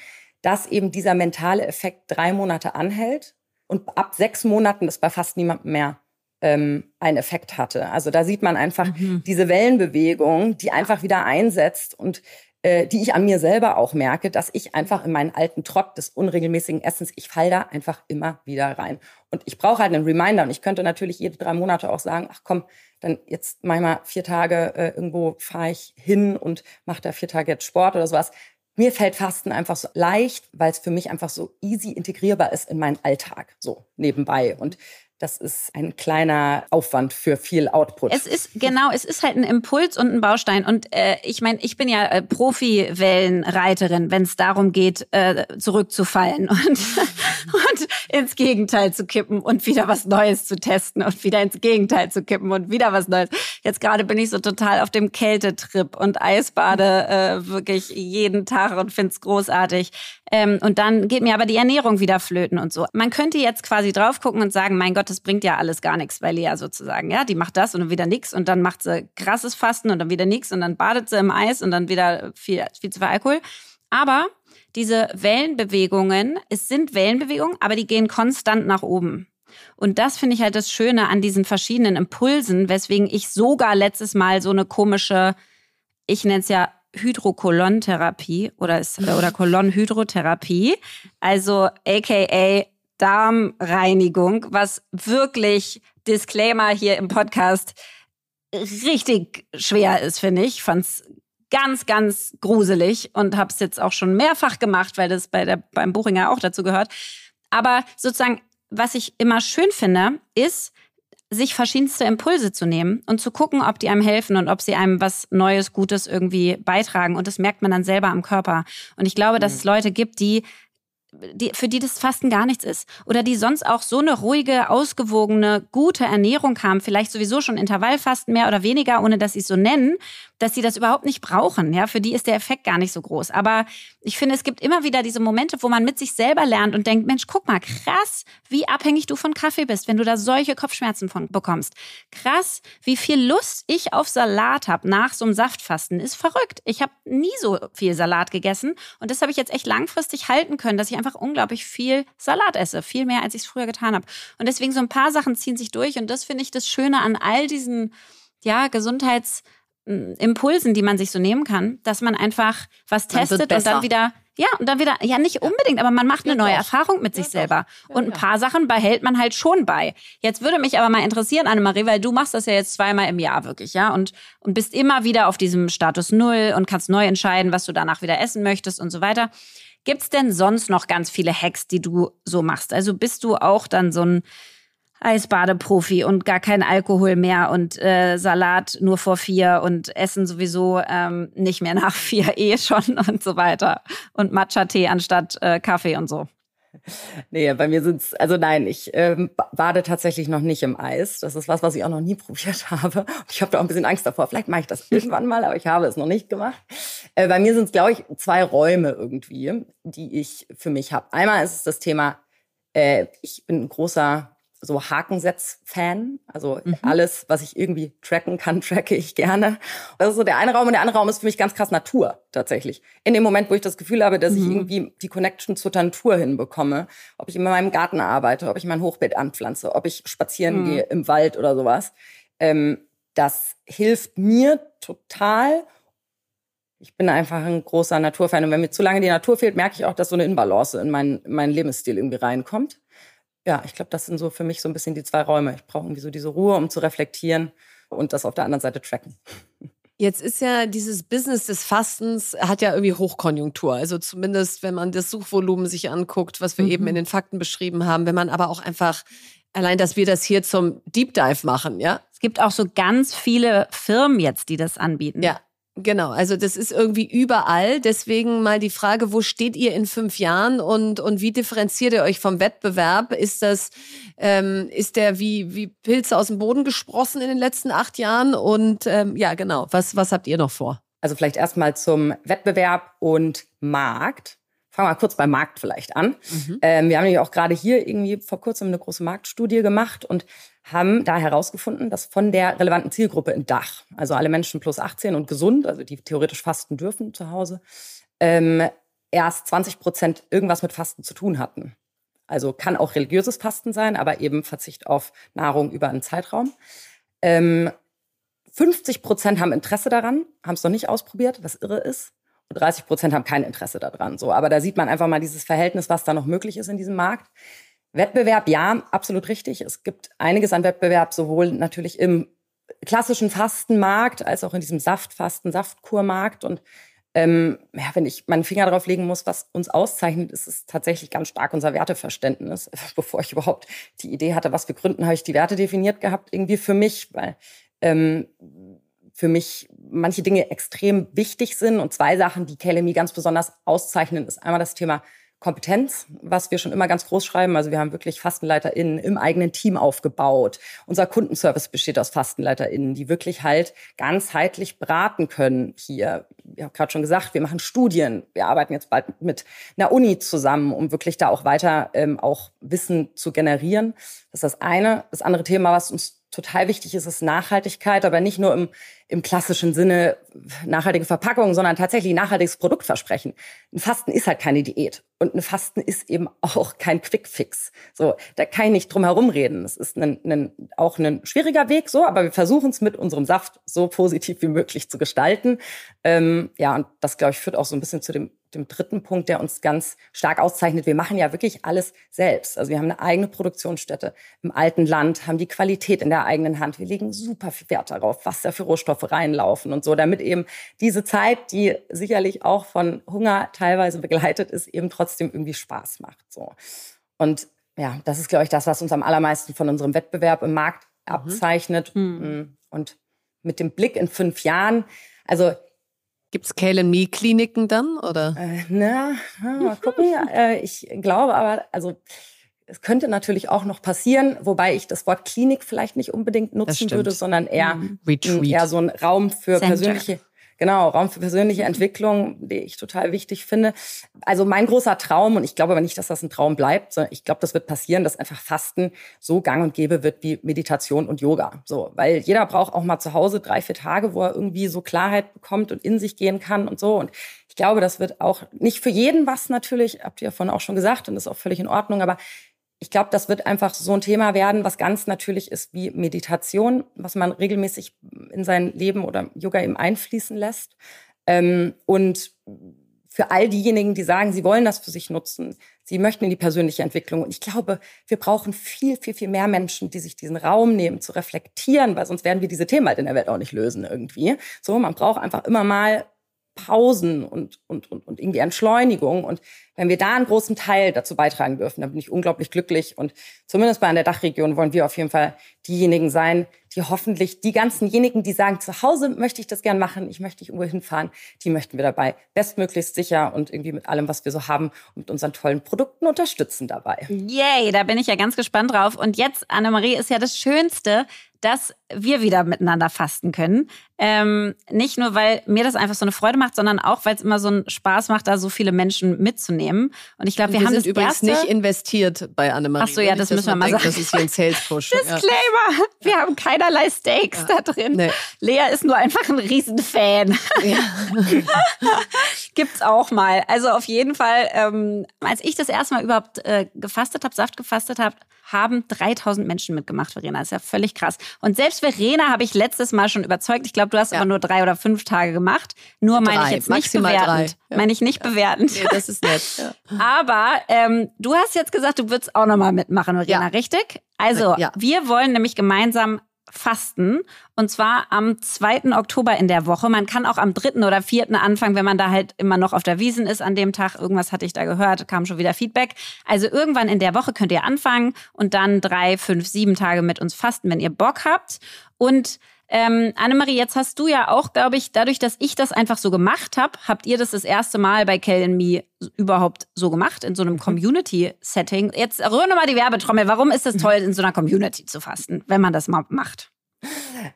dass eben dieser mentale Effekt drei Monate anhält und ab sechs Monaten das bei fast niemandem mehr ähm, einen Effekt hatte. Also da sieht man einfach mhm. diese Wellenbewegung, die einfach wieder einsetzt und äh, die ich an mir selber auch merke, dass ich einfach in meinen alten Trott des unregelmäßigen Essens, ich fall da einfach immer wieder rein. Und ich brauche halt einen Reminder und ich könnte natürlich jede drei Monate auch sagen, ach komm, dann jetzt manchmal vier Tage äh, irgendwo fahre ich hin und mache da vier Tage jetzt Sport oder sowas. Mir fällt Fasten einfach so leicht, weil es für mich einfach so easy integrierbar ist in meinen Alltag, so nebenbei. Und das ist ein kleiner Aufwand für viel Output. Es ist genau, es ist halt ein Impuls und ein Baustein. Und äh, ich meine, ich bin ja äh, Profi-Wellenreiterin, wenn es darum geht, äh, zurückzufallen und, [laughs] und ins Gegenteil zu kippen und wieder was Neues zu testen und wieder ins Gegenteil zu kippen und wieder was Neues. Jetzt gerade bin ich so total auf dem Kältetrip und Eisbade äh, wirklich jeden Tag und find's großartig. Ähm, und dann geht mir aber die Ernährung wieder flöten und so. Man könnte jetzt quasi drauf gucken und sagen, mein Gott, das bringt ja alles gar nichts, weil Lea sozusagen, ja, die macht das und dann wieder nichts und dann macht sie krasses Fasten und dann wieder nichts und dann badet sie im Eis und dann wieder viel, viel zu viel Alkohol. Aber diese Wellenbewegungen, es sind Wellenbewegungen, aber die gehen konstant nach oben. Und das finde ich halt das Schöne an diesen verschiedenen Impulsen, weswegen ich sogar letztes Mal so eine komische, ich nenne es ja Hydrokolontherapie oder, oder Kolonhydrotherapie, also aka Darmreinigung, was wirklich Disclaimer hier im Podcast richtig schwer ist, finde ich. Fand's ganz, ganz gruselig und habe es jetzt auch schon mehrfach gemacht, weil das bei der, beim Buchinger auch dazu gehört. Aber sozusagen, was ich immer schön finde, ist, sich verschiedenste Impulse zu nehmen und zu gucken, ob die einem helfen und ob sie einem was Neues, Gutes irgendwie beitragen. Und das merkt man dann selber am Körper. Und ich glaube, dass mhm. es Leute gibt, die die, für die das Fasten gar nichts ist. Oder die sonst auch so eine ruhige, ausgewogene, gute Ernährung haben, vielleicht sowieso schon Intervallfasten mehr oder weniger, ohne dass sie es so nennen, dass sie das überhaupt nicht brauchen. Ja, für die ist der Effekt gar nicht so groß. Aber ich finde, es gibt immer wieder diese Momente, wo man mit sich selber lernt und denkt, Mensch, guck mal, krass, wie abhängig du von Kaffee bist, wenn du da solche Kopfschmerzen von bekommst. Krass, wie viel Lust ich auf Salat habe nach so einem Saftfasten. Ist verrückt. Ich habe nie so viel Salat gegessen und das habe ich jetzt echt langfristig halten können, dass ich einfach unglaublich viel Salat esse. Viel mehr, als ich es früher getan habe. Und deswegen so ein paar Sachen ziehen sich durch. Und das finde ich das Schöne an all diesen, ja, Gesundheitsimpulsen, die man sich so nehmen kann, dass man einfach was testet und dann wieder ja, und dann wieder, ja, nicht unbedingt, aber man macht eine neue Erfahrung mit sich selber. Und ein paar Sachen behält man halt schon bei. Jetzt würde mich aber mal interessieren, Annemarie, weil du machst das ja jetzt zweimal im Jahr wirklich, ja, und, und bist immer wieder auf diesem Status Null und kannst neu entscheiden, was du danach wieder essen möchtest und so weiter. Gibt's denn sonst noch ganz viele Hacks, die du so machst? Also bist du auch dann so ein Eisbadeprofi und gar kein Alkohol mehr und äh, Salat nur vor vier und Essen sowieso ähm, nicht mehr nach [laughs] vier eh schon und so weiter und Matcha-Tee anstatt äh, Kaffee und so. Nee, bei mir sind's, also nein, ich ähm, bade tatsächlich noch nicht im Eis. Das ist was, was ich auch noch nie [laughs] probiert habe. Und ich habe da auch ein bisschen Angst davor. Vielleicht mache ich das [laughs] irgendwann mal, aber ich habe es noch nicht gemacht. Äh, bei mir sind es, glaube ich, zwei Räume irgendwie, die ich für mich habe. Einmal ist es das Thema, äh, ich bin ein großer so Hakensetz-Fan. Also mhm. alles, was ich irgendwie tracken kann, [laughs] tracke ich gerne. Das ist so der eine Raum und der andere Raum ist für mich ganz krass Natur tatsächlich. In dem Moment, wo ich das Gefühl habe, dass mhm. ich irgendwie die Connection zur Natur hinbekomme, ob ich in meinem Garten arbeite, ob ich mein Hochbeet anpflanze, ob ich spazieren mhm. gehe im Wald oder sowas, ähm, das hilft mir total. Ich bin einfach ein großer Naturfan und wenn mir zu lange die Natur fehlt, merke ich auch, dass so eine Inbalance in meinen, in meinen Lebensstil irgendwie reinkommt ja, ich glaube, das sind so für mich so ein bisschen die zwei Räume. Ich brauche irgendwie so diese Ruhe, um zu reflektieren und das auf der anderen Seite tracken. [laughs] Jetzt ist ja dieses Business des Fastens hat ja irgendwie Hochkonjunktur. Also zumindest, wenn man das Suchvolumen sich anguckt, was wir mhm. eben in den Fakten beschrieben haben, wenn man aber auch einfach allein, dass wir das hier zum Deep Dive machen, ja. Es gibt auch so ganz viele Firmen jetzt, die das anbieten. Ja, Genau, also das ist irgendwie überall. Deswegen mal die Frage, wo steht ihr in fünf Jahren und, und wie differenziert ihr euch vom Wettbewerb? Ist das, ähm, ist der wie, wie Pilze aus dem Boden gesprossen in den letzten acht Jahren? Und ähm, ja, genau, was, was habt ihr noch vor? Also vielleicht erstmal zum Wettbewerb und Markt. Fangen wir mal kurz beim Markt vielleicht an. Mhm. Ähm, wir haben nämlich auch gerade hier irgendwie vor kurzem eine große Marktstudie gemacht und haben da herausgefunden, dass von der relevanten Zielgruppe in Dach, also alle Menschen plus 18 und gesund, also die theoretisch fasten dürfen zu Hause, ähm, erst 20 Prozent irgendwas mit Fasten zu tun hatten. Also kann auch religiöses Fasten sein, aber eben Verzicht auf Nahrung über einen Zeitraum. Ähm, 50 Prozent haben Interesse daran, haben es noch nicht ausprobiert, was irre ist. Und 30 Prozent haben kein Interesse daran. So, aber da sieht man einfach mal dieses Verhältnis, was da noch möglich ist in diesem Markt. Wettbewerb, ja, absolut richtig. Es gibt einiges an Wettbewerb, sowohl natürlich im klassischen Fastenmarkt als auch in diesem Saftfasten, Saftkurmarkt. Und ähm, ja, wenn ich meinen Finger darauf legen muss, was uns auszeichnet, ist es tatsächlich ganz stark unser Werteverständnis. [laughs] Bevor ich überhaupt die Idee hatte, was wir gründen, habe ich die Werte definiert gehabt, irgendwie für mich, weil ähm, für mich manche Dinge extrem wichtig sind. Und zwei Sachen, die KLMI ganz besonders auszeichnen, ist einmal das Thema Kompetenz, was wir schon immer ganz groß schreiben. Also wir haben wirklich FastenleiterInnen im eigenen Team aufgebaut. Unser Kundenservice besteht aus FastenleiterInnen, die wirklich halt ganzheitlich beraten können hier. Ich habe gerade schon gesagt, wir machen Studien. Wir arbeiten jetzt bald mit einer Uni zusammen, um wirklich da auch weiter ähm, auch Wissen zu generieren. Das ist das eine. Das andere Thema, was uns total wichtig ist, ist Nachhaltigkeit, aber nicht nur im, im klassischen Sinne nachhaltige Verpackung, sondern tatsächlich nachhaltiges Produktversprechen. Ein Fasten ist halt keine Diät und ein Fasten ist eben auch kein Quickfix. So, da kann ich nicht drum herum reden. Es ist ein, ein, auch ein schwieriger Weg, so, aber wir versuchen es mit unserem Saft so positiv wie möglich zu gestalten. Ähm, ja, und das glaube ich führt auch so ein bisschen zu dem dem dritten Punkt, der uns ganz stark auszeichnet. Wir machen ja wirklich alles selbst. Also wir haben eine eigene Produktionsstätte im alten Land, haben die Qualität in der eigenen Hand. Wir legen super viel Wert darauf, was da für Rohstoffe reinlaufen und so, damit eben diese Zeit, die sicherlich auch von Hunger teilweise begleitet ist, eben trotzdem irgendwie Spaß macht. So. Und ja, das ist, glaube ich, das, was uns am allermeisten von unserem Wettbewerb im Markt mhm. abzeichnet. Mhm. Und mit dem Blick in fünf Jahren, also Gibt es KLME-Kliniken dann? Oder? Äh, na, mal gucken. [laughs] äh, ich glaube aber, also es könnte natürlich auch noch passieren, wobei ich das Wort Klinik vielleicht nicht unbedingt nutzen würde, sondern eher, mhm. eher so ein Raum für Center. persönliche Genau, Raum für persönliche Entwicklung, die ich total wichtig finde. Also mein großer Traum, und ich glaube aber nicht, dass das ein Traum bleibt, sondern ich glaube, das wird passieren, dass einfach Fasten so gang und gäbe wird wie Meditation und Yoga. So, weil jeder braucht auch mal zu Hause drei, vier Tage, wo er irgendwie so Klarheit bekommt und in sich gehen kann und so. Und ich glaube, das wird auch nicht für jeden was natürlich, habt ihr ja vorhin auch schon gesagt, und das ist auch völlig in Ordnung, aber ich glaube, das wird einfach so ein Thema werden, was ganz natürlich ist wie Meditation, was man regelmäßig in sein Leben oder Yoga eben einfließen lässt. Ähm, und für all diejenigen, die sagen, sie wollen das für sich nutzen, sie möchten in die persönliche Entwicklung. Und ich glaube, wir brauchen viel, viel, viel mehr Menschen, die sich diesen Raum nehmen, zu reflektieren, weil sonst werden wir diese Themen halt in der Welt auch nicht lösen irgendwie. So, man braucht einfach immer mal Pausen und, und, und, und irgendwie Entschleunigung. Und wenn wir da einen großen Teil dazu beitragen dürfen, dann bin ich unglaublich glücklich. Und zumindest bei der Dachregion wollen wir auf jeden Fall diejenigen sein, die hoffentlich die ganzenjenigen, die sagen, zu Hause möchte ich das gern machen, ich möchte nicht irgendwo hinfahren, die möchten wir dabei bestmöglichst sicher und irgendwie mit allem, was wir so haben und mit unseren tollen Produkten unterstützen dabei. Yay, da bin ich ja ganz gespannt drauf. Und jetzt, Annemarie, ist ja das Schönste, dass wir wieder miteinander fasten können. Ähm, nicht nur, weil mir das einfach so eine Freude macht, sondern auch, weil es immer so einen Spaß macht, da so viele Menschen mitzunehmen. Und ich glaube, wir, wir, haben sind das übrigens erste... nicht investiert bei Annemarie. Ach so, ja, das müssen wir mal sagen. Das ist hier ein Sales Push. Disclaimer, ja. wir haben keinerlei Stakes ja. da drin. Nee. Lea ist nur einfach ein Riesenfan. Ja. [laughs] Gibt's auch mal. Also auf jeden Fall, ähm, als ich das erste Mal überhaupt äh, gefastet habe, Saft gefastet habe, haben 3000 Menschen mitgemacht, Verena. Das ist ja völlig krass. Und selbst Verena habe ich letztes Mal schon überzeugt. Ich glaube, du hast ja. aber nur drei oder fünf Tage gemacht. Nur meine ich jetzt nicht bewertend. Ja. Meine ich nicht ja. bewertend. Nee, das ist nett. [laughs] Aber ähm, du hast jetzt gesagt, du würdest auch nochmal mitmachen, Verena, richtig? Also, wir wollen nämlich gemeinsam Fasten. Und zwar am 2. Oktober in der Woche. Man kann auch am 3. oder 4. anfangen, wenn man da halt immer noch auf der Wiesen ist an dem Tag. Irgendwas hatte ich da gehört, kam schon wieder Feedback. Also irgendwann in der Woche könnt ihr anfangen und dann drei, fünf, sieben Tage mit uns fasten, wenn ihr Bock habt. Und ähm, Annemarie, jetzt hast du ja auch, glaube ich, dadurch, dass ich das einfach so gemacht habe, habt ihr das das erste Mal bei Kel Me überhaupt so gemacht, in so einem mhm. Community-Setting. Jetzt rühre mal die Werbetrommel. Warum ist es toll, in so einer Community zu fasten, wenn man das mal macht?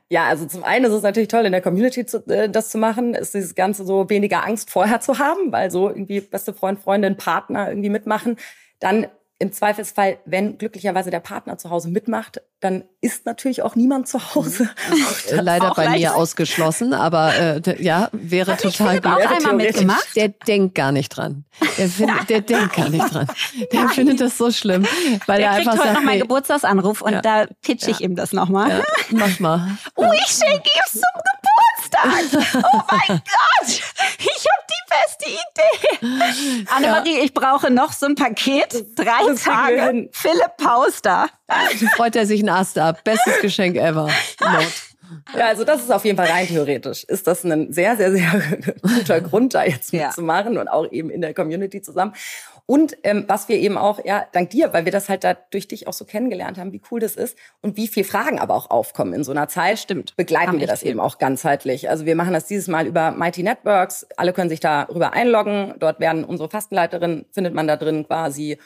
Ja, also zum einen ist es natürlich toll, in der Community zu, äh, das zu machen, ist dieses Ganze so weniger Angst vorher zu haben, weil so irgendwie beste Freund, Freundin, Partner irgendwie mitmachen. Dann im Zweifelsfall, wenn glücklicherweise der Partner zu Hause mitmacht, dann ist natürlich auch niemand zu Hause. Mhm. [laughs] Leider bei leicht. mir ausgeschlossen, aber äh, ja, wäre Hat total gut. auch einmal mitgemacht? Der denkt gar nicht dran. Der, findet, [laughs] der denkt gar nicht dran. Der Nein. findet das so schlimm, weil der er einfach kriegt heute sagt, noch meinen Geburtstagsanruf und ja. da pitch ich ja. ihm das nochmal. Ja. Mach mal. Oh, ich schenke ihm zum Geburtstag. [laughs] Oh mein Gott, ich habe beste Idee. [laughs] Annemarie, ich brauche noch so ein Paket. Drei Tage. Philipp Pauster. Freut er sich ein Ast ab. Bestes Geschenk ever. [laughs] Not. Ja, also das ist auf jeden Fall rein theoretisch. Ist das ein sehr, sehr, sehr [laughs] guter Grund, da jetzt mitzumachen ja. und auch eben in der Community zusammen. Und ähm, was wir eben auch, ja, dank dir, weil wir das halt da durch dich auch so kennengelernt haben, wie cool das ist und wie viel Fragen aber auch aufkommen in so einer Zeit. Stimmt. Begleiten wir das eben auch ganzheitlich. Also wir machen das dieses Mal über Mighty Networks. Alle können sich darüber einloggen. Dort werden unsere Fastenleiterinnen, findet man da drin quasi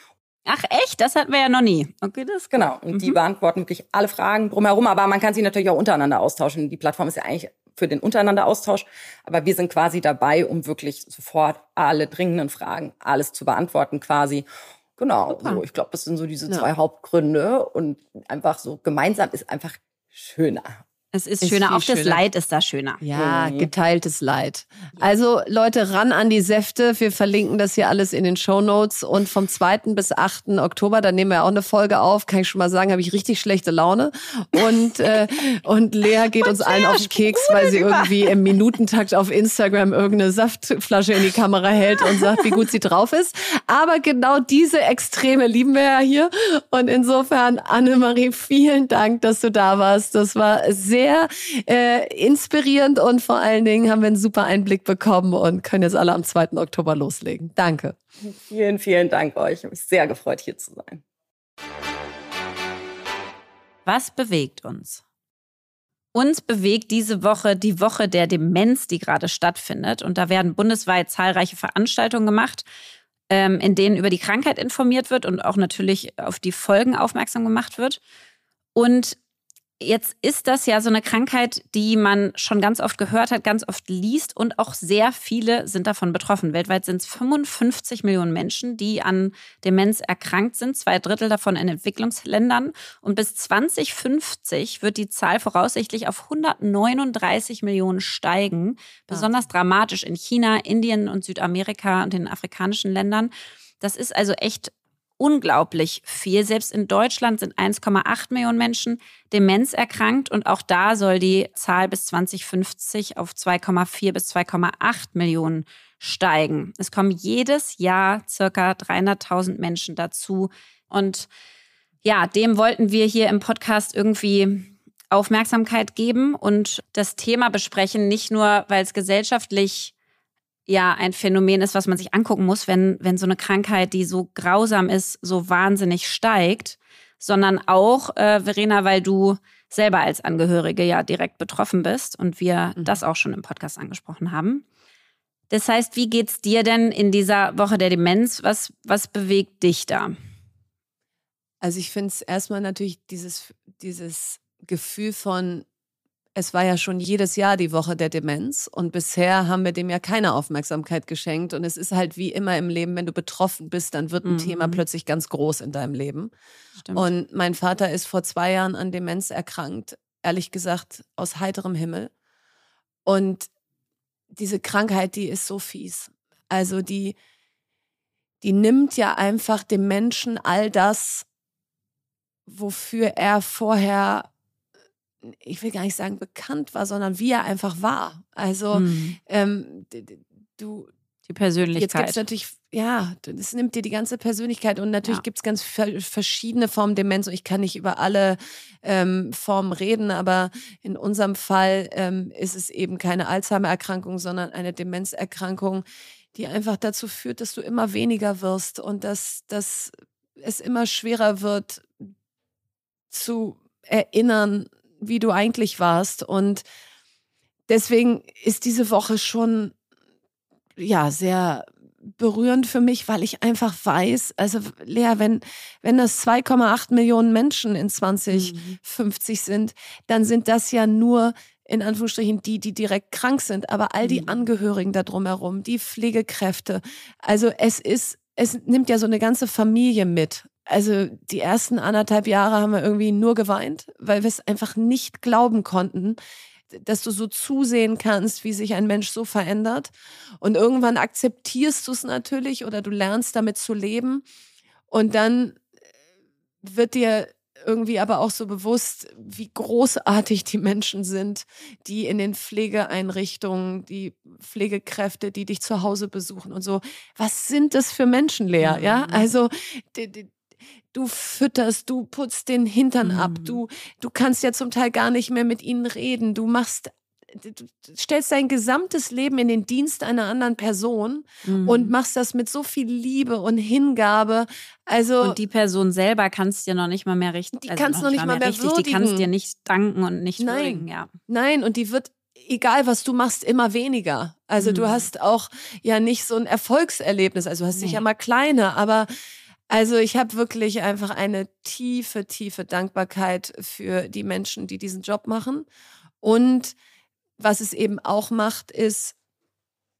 Ach echt? Das hatten wir ja noch nie. Okay, das genau. Und mhm. die beantworten wirklich alle Fragen drumherum. Aber man kann sie natürlich auch untereinander austauschen. Die Plattform ist ja eigentlich für den untereinander Austausch. Aber wir sind quasi dabei, um wirklich sofort alle dringenden Fragen, alles zu beantworten quasi. Genau. So, ich glaube, das sind so diese ja. zwei Hauptgründe. Und einfach so gemeinsam ist einfach schöner. Es ist, ist schöner, auch das Leid ist da schöner. Ja, mhm. geteiltes Leid. Also Leute, ran an die Säfte. Wir verlinken das hier alles in den Show Notes. Und vom 2. bis 8. Oktober, da nehmen wir auch eine Folge auf, kann ich schon mal sagen, habe ich richtig schlechte Laune. Und, äh, [laughs] und Lea geht uns allen auf den Keks, weil sie irgendwie im Minutentakt auf Instagram irgendeine Saftflasche in die Kamera hält und sagt, wie gut sie drauf ist. Aber genau diese Extreme lieben wir ja hier. Und insofern, Annemarie, vielen Dank, dass du da warst. Das war sehr sehr äh, inspirierend und vor allen Dingen haben wir einen super Einblick bekommen und können jetzt alle am 2. Oktober loslegen. Danke. Vielen, vielen Dank euch. Ich habe mich sehr gefreut, hier zu sein. Was bewegt uns? Uns bewegt diese Woche die Woche der Demenz, die gerade stattfindet. Und da werden bundesweit zahlreiche Veranstaltungen gemacht, ähm, in denen über die Krankheit informiert wird und auch natürlich auf die Folgen aufmerksam gemacht wird. Und Jetzt ist das ja so eine Krankheit, die man schon ganz oft gehört hat, ganz oft liest und auch sehr viele sind davon betroffen. Weltweit sind es 55 Millionen Menschen, die an Demenz erkrankt sind, zwei Drittel davon in Entwicklungsländern. Und bis 2050 wird die Zahl voraussichtlich auf 139 Millionen steigen. Besonders dramatisch in China, Indien und Südamerika und den afrikanischen Ländern. Das ist also echt unglaublich viel. Selbst in Deutschland sind 1,8 Millionen Menschen Demenz erkrankt und auch da soll die Zahl bis 2050 auf 2,4 bis 2,8 Millionen steigen. Es kommen jedes Jahr circa 300.000 Menschen dazu und ja, dem wollten wir hier im Podcast irgendwie Aufmerksamkeit geben und das Thema besprechen, nicht nur, weil es gesellschaftlich ja ein Phänomen ist, was man sich angucken muss, wenn, wenn so eine Krankheit, die so grausam ist, so wahnsinnig steigt, sondern auch, äh, Verena, weil du selber als Angehörige ja direkt betroffen bist und wir mhm. das auch schon im Podcast angesprochen haben. Das heißt, wie geht's dir denn in dieser Woche der Demenz? Was, was bewegt dich da? Also ich finde es erstmal natürlich dieses, dieses Gefühl von, es war ja schon jedes Jahr die Woche der Demenz und bisher haben wir dem ja keine Aufmerksamkeit geschenkt. Und es ist halt wie immer im Leben, wenn du betroffen bist, dann wird ein mhm. Thema plötzlich ganz groß in deinem Leben. Stimmt. Und mein Vater ist vor zwei Jahren an Demenz erkrankt, ehrlich gesagt, aus heiterem Himmel. Und diese Krankheit, die ist so fies. Also die, die nimmt ja einfach dem Menschen all das, wofür er vorher ich will gar nicht sagen bekannt war, sondern wie er einfach war. Also mhm. ähm, du die Persönlichkeit. Jetzt gibt es natürlich, ja, es nimmt dir die ganze Persönlichkeit und natürlich ja. gibt es ganz verschiedene Formen Demenz und ich kann nicht über alle ähm, Formen reden, aber in unserem Fall ähm, ist es eben keine Alzheimer-Erkrankung, sondern eine Demenzerkrankung, die einfach dazu führt, dass du immer weniger wirst und dass, dass es immer schwerer wird zu erinnern, wie du eigentlich warst. Und deswegen ist diese Woche schon ja sehr berührend für mich, weil ich einfach weiß, also Lea, wenn, wenn das 2,8 Millionen Menschen in 2050 mhm. sind, dann sind das ja nur in Anführungsstrichen die, die direkt krank sind, aber all die mhm. Angehörigen da drumherum, die Pflegekräfte. Also es ist, es nimmt ja so eine ganze Familie mit also die ersten anderthalb Jahre haben wir irgendwie nur geweint, weil wir es einfach nicht glauben konnten, dass du so zusehen kannst, wie sich ein Mensch so verändert. Und irgendwann akzeptierst du es natürlich oder du lernst damit zu leben. Und dann wird dir irgendwie aber auch so bewusst, wie großartig die Menschen sind, die in den Pflegeeinrichtungen, die Pflegekräfte, die dich zu Hause besuchen und so. Was sind das für Menschen, Lea? Ja, also die, die, du fütterst, du putzt den Hintern mhm. ab, du, du kannst ja zum Teil gar nicht mehr mit ihnen reden, du machst du stellst dein gesamtes Leben in den Dienst einer anderen Person mhm. und machst das mit so viel Liebe und Hingabe. Also und die Person selber kannst dir noch nicht mal mehr richten. Die also kannst noch nicht mal mehr, mehr richtig, würdigen. Die kannst dir nicht danken und nicht Nein. würdigen. Ja. Nein, und die wird egal was du machst, immer weniger. Also mhm. du hast auch ja nicht so ein Erfolgserlebnis. Also du hast nee. sicher mal kleine, aber also ich habe wirklich einfach eine tiefe, tiefe Dankbarkeit für die Menschen, die diesen Job machen. Und was es eben auch macht, ist,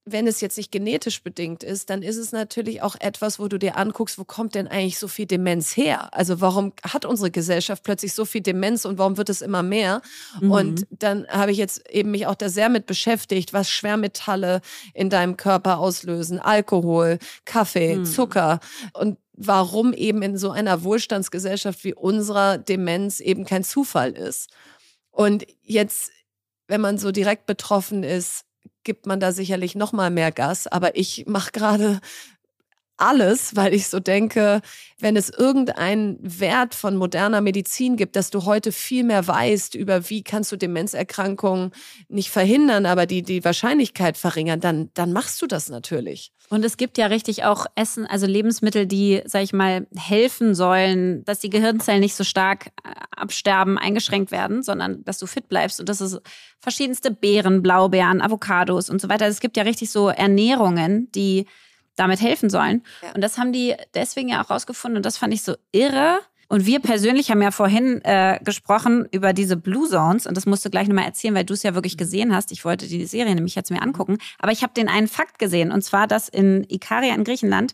wenn es jetzt nicht genetisch bedingt ist, dann ist es natürlich auch etwas, wo du dir anguckst, wo kommt denn eigentlich so viel Demenz her? Also warum hat unsere Gesellschaft plötzlich so viel Demenz und warum wird es immer mehr? Mhm. Und dann habe ich jetzt eben mich auch da sehr mit beschäftigt, was Schwermetalle in deinem Körper auslösen, Alkohol, Kaffee, mhm. Zucker und warum eben in so einer Wohlstandsgesellschaft wie unserer Demenz eben kein Zufall ist. Und jetzt, wenn man so direkt betroffen ist, gibt man da sicherlich noch mal mehr Gas. Aber ich mache gerade alles, weil ich so denke, wenn es irgendeinen Wert von moderner Medizin gibt, dass du heute viel mehr weißt über wie kannst du Demenzerkrankungen nicht verhindern, aber die, die Wahrscheinlichkeit verringern, dann, dann machst du das natürlich. Und es gibt ja richtig auch Essen, also Lebensmittel, die, sag ich mal, helfen sollen, dass die Gehirnzellen nicht so stark äh, absterben, eingeschränkt werden, sondern dass du fit bleibst. Und das ist verschiedenste Beeren, Blaubeeren, Avocados und so weiter. Es gibt ja richtig so Ernährungen, die damit helfen sollen. Ja. Und das haben die deswegen ja auch rausgefunden und das fand ich so irre. Und wir persönlich haben ja vorhin äh, gesprochen über diese Blue Zones und das musst du gleich nochmal erzählen, weil du es ja wirklich gesehen hast. Ich wollte die Serie nämlich jetzt mir angucken. Aber ich habe den einen Fakt gesehen und zwar, dass in Ikaria in Griechenland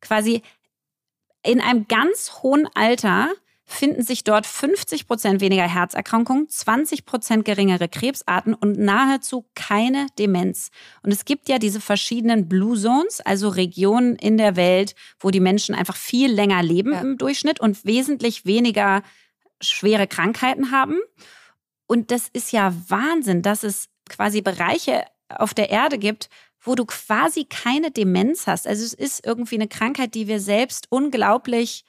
quasi in einem ganz hohen Alter finden sich dort 50 Prozent weniger Herzerkrankungen, 20 Prozent geringere Krebsarten und nahezu keine Demenz. Und es gibt ja diese verschiedenen Blue Zones, also Regionen in der Welt, wo die Menschen einfach viel länger leben ja. im Durchschnitt und wesentlich weniger schwere Krankheiten haben. Und das ist ja Wahnsinn, dass es quasi Bereiche auf der Erde gibt, wo du quasi keine Demenz hast. Also es ist irgendwie eine Krankheit, die wir selbst unglaublich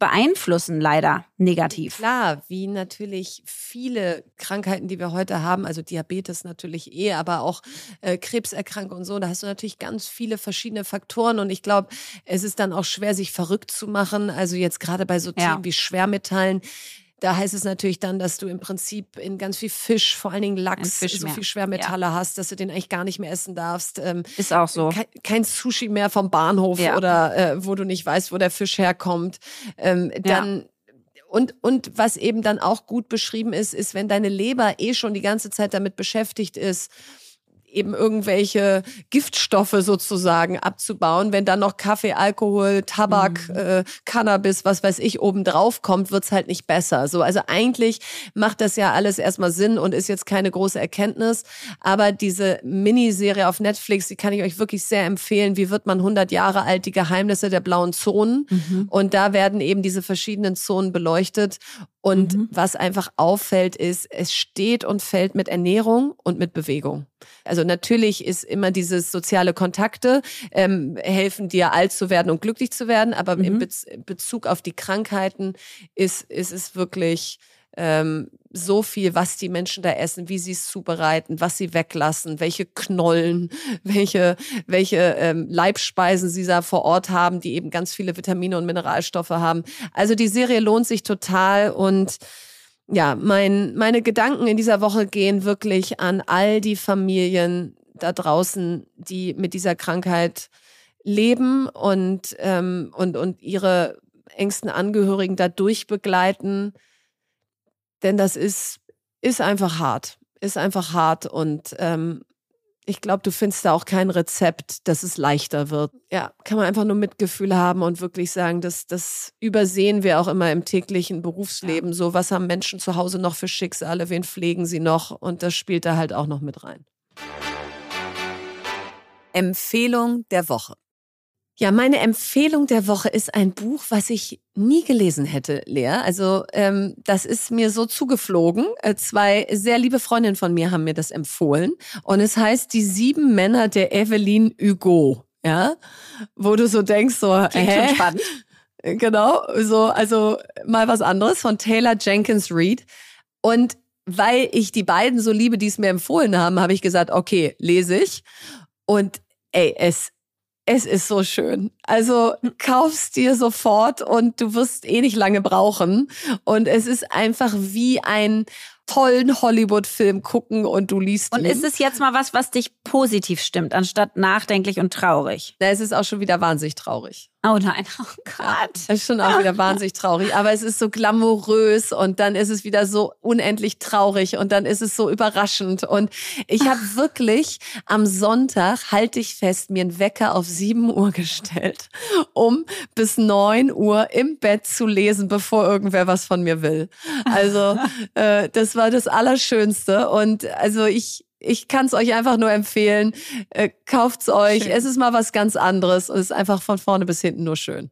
beeinflussen leider negativ. Klar, wie natürlich viele Krankheiten, die wir heute haben, also Diabetes natürlich eh, aber auch äh, Krebserkrankung und so, da hast du natürlich ganz viele verschiedene Faktoren und ich glaube, es ist dann auch schwer, sich verrückt zu machen. Also jetzt gerade bei so Themen ja. wie Schwermetallen, da heißt es natürlich dann, dass du im Prinzip in ganz viel Fisch, vor allen Dingen Lachs, so viel Schwermetalle ja. hast, dass du den eigentlich gar nicht mehr essen darfst. Ähm, Ist auch so. Kein, kein Sushi mehr vom Bahnhof ja. oder äh, wo du nicht weißt, wo der Fisch herkommt. Ähm, dann ja. und, und was eben dann auch gut beschrieben ist, ist, wenn deine Leber eh schon die ganze Zeit damit beschäftigt ist, eben irgendwelche Giftstoffe sozusagen abzubauen. Wenn dann noch Kaffee, Alkohol, Tabak, mhm. äh, Cannabis, was weiß ich, obendrauf kommt, wird's halt nicht besser. So, also eigentlich macht das ja alles erstmal Sinn und ist jetzt keine große Erkenntnis. Aber diese Miniserie auf Netflix, die kann ich euch wirklich sehr empfehlen. Wie wird man 100 Jahre alt? Die Geheimnisse der blauen Zonen. Mhm. Und da werden eben diese verschiedenen Zonen beleuchtet. Und mhm. was einfach auffällt, ist, es steht und fällt mit Ernährung und mit Bewegung. Also natürlich ist immer dieses soziale Kontakte ähm, helfen dir alt zu werden und glücklich zu werden, aber mhm. in Be Bezug auf die Krankheiten ist, ist es wirklich ähm, so viel, was die Menschen da essen, wie sie es zubereiten, was sie weglassen, welche Knollen, [laughs] welche, welche ähm, Leibspeisen sie da vor Ort haben, die eben ganz viele Vitamine und Mineralstoffe haben. Also die Serie lohnt sich total und ja, mein, meine Gedanken in dieser Woche gehen wirklich an all die Familien da draußen, die mit dieser Krankheit leben und, ähm, und, und ihre engsten Angehörigen dadurch begleiten. Denn das ist, ist einfach hart. Ist einfach hart. Und ähm, ich glaube, du findest da auch kein Rezept, dass es leichter wird. Ja, kann man einfach nur Mitgefühl haben und wirklich sagen, dass das übersehen wir auch immer im täglichen Berufsleben. Ja. So, was haben Menschen zu Hause noch für Schicksale? Wen pflegen sie noch? Und das spielt da halt auch noch mit rein. Empfehlung der Woche. Ja, meine Empfehlung der Woche ist ein Buch, was ich nie gelesen hätte, Lea. Also ähm, das ist mir so zugeflogen. Äh, zwei sehr liebe Freundinnen von mir haben mir das empfohlen. Und es heißt Die sieben Männer der Evelyn Hugo. Ja, wo du so denkst, so, Klingt hä? spannend. Genau, so, also mal was anderes von Taylor Jenkins Reid. Und weil ich die beiden so liebe, die es mir empfohlen haben, habe ich gesagt, okay, lese ich. Und ey, es es ist so schön. Also kaufst dir sofort und du wirst eh nicht lange brauchen. Und es ist einfach wie ein tollen Hollywood-Film gucken und du liest Und ihn. ist es jetzt mal was, was dich positiv stimmt, anstatt nachdenklich und traurig? Na, es ist auch schon wieder wahnsinnig traurig. Oh nein, [laughs] oh Gott. Das ist schon auch wieder [laughs] wahnsinnig traurig. Aber es ist so glamourös und dann ist es wieder so unendlich traurig und dann ist es so überraschend. Und ich habe [laughs] wirklich am Sonntag, halte ich fest, mir einen Wecker auf 7 Uhr gestellt, um bis 9 Uhr im Bett zu lesen, bevor irgendwer was von mir will. Also äh, das war das Allerschönste. Und also ich, ich kann es euch einfach nur empfehlen. Äh, kauft's euch. Schön. Es ist mal was ganz anderes und es ist einfach von vorne bis hinten nur schön.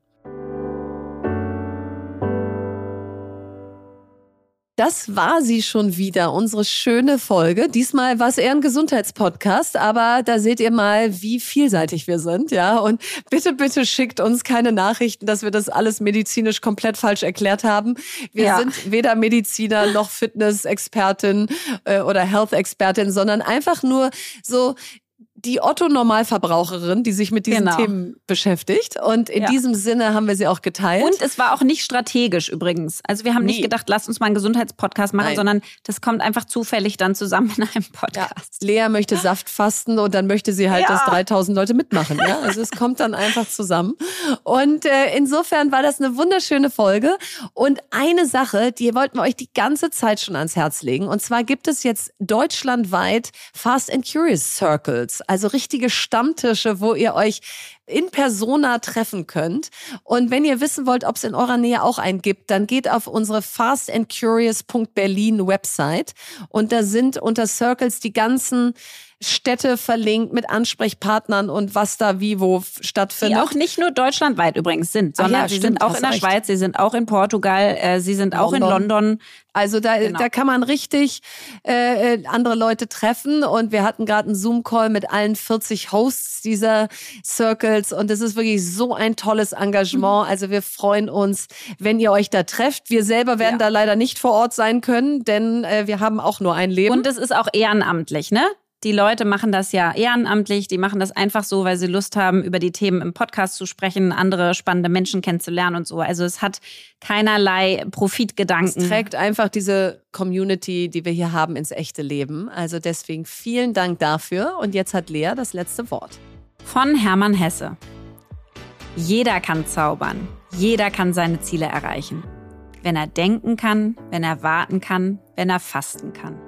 Das war sie schon wieder, unsere schöne Folge. Diesmal war es eher ein Gesundheitspodcast, aber da seht ihr mal, wie vielseitig wir sind, ja. Und bitte, bitte schickt uns keine Nachrichten, dass wir das alles medizinisch komplett falsch erklärt haben. Wir ja. sind weder Mediziner noch Fitness-Expertin äh, oder Health-Expertin, sondern einfach nur so die Otto-Normalverbraucherin, die sich mit diesen genau. Themen beschäftigt. Und in ja. diesem Sinne haben wir sie auch geteilt. Und es war auch nicht strategisch übrigens. Also wir haben nee. nicht gedacht, lasst uns mal einen Gesundheitspodcast machen, Nein. sondern das kommt einfach zufällig dann zusammen in einem Podcast. Ja. Lea möchte Saft fasten und dann möchte sie halt, ja. dass 3000 Leute mitmachen. Ja? Also es kommt dann einfach zusammen. Und äh, insofern war das eine wunderschöne Folge. Und eine Sache, die wollten wir euch die ganze Zeit schon ans Herz legen. Und zwar gibt es jetzt deutschlandweit Fast and Curious Circles also richtige Stammtische, wo ihr euch in persona treffen könnt. Und wenn ihr wissen wollt, ob es in eurer Nähe auch einen gibt, dann geht auf unsere fastandcurious.berlin Website und da sind unter Circles die ganzen Städte verlinkt mit Ansprechpartnern und was da wie wo stattfindet. Die auch nicht nur deutschlandweit übrigens sind, sondern ja, sie stimmt, sind auch in der recht. Schweiz, sie sind auch in Portugal, äh, sie sind auch London. in London. Also da, genau. da kann man richtig äh, äh andere Leute treffen und wir hatten gerade einen Zoom-Call mit allen 40 Hosts dieser Circles und es ist wirklich so ein tolles Engagement. Mhm. Also wir freuen uns, wenn ihr euch da trefft. Wir selber werden ja. da leider nicht vor Ort sein können, denn äh, wir haben auch nur ein Leben. Und es ist auch ehrenamtlich, ne? Die Leute machen das ja ehrenamtlich, die machen das einfach so, weil sie Lust haben, über die Themen im Podcast zu sprechen, andere spannende Menschen kennenzulernen und so. Also es hat keinerlei Profitgedanken. Es trägt einfach diese Community, die wir hier haben, ins echte Leben. Also deswegen vielen Dank dafür. Und jetzt hat Lea das letzte Wort. Von Hermann Hesse. Jeder kann zaubern. Jeder kann seine Ziele erreichen. Wenn er denken kann, wenn er warten kann, wenn er fasten kann.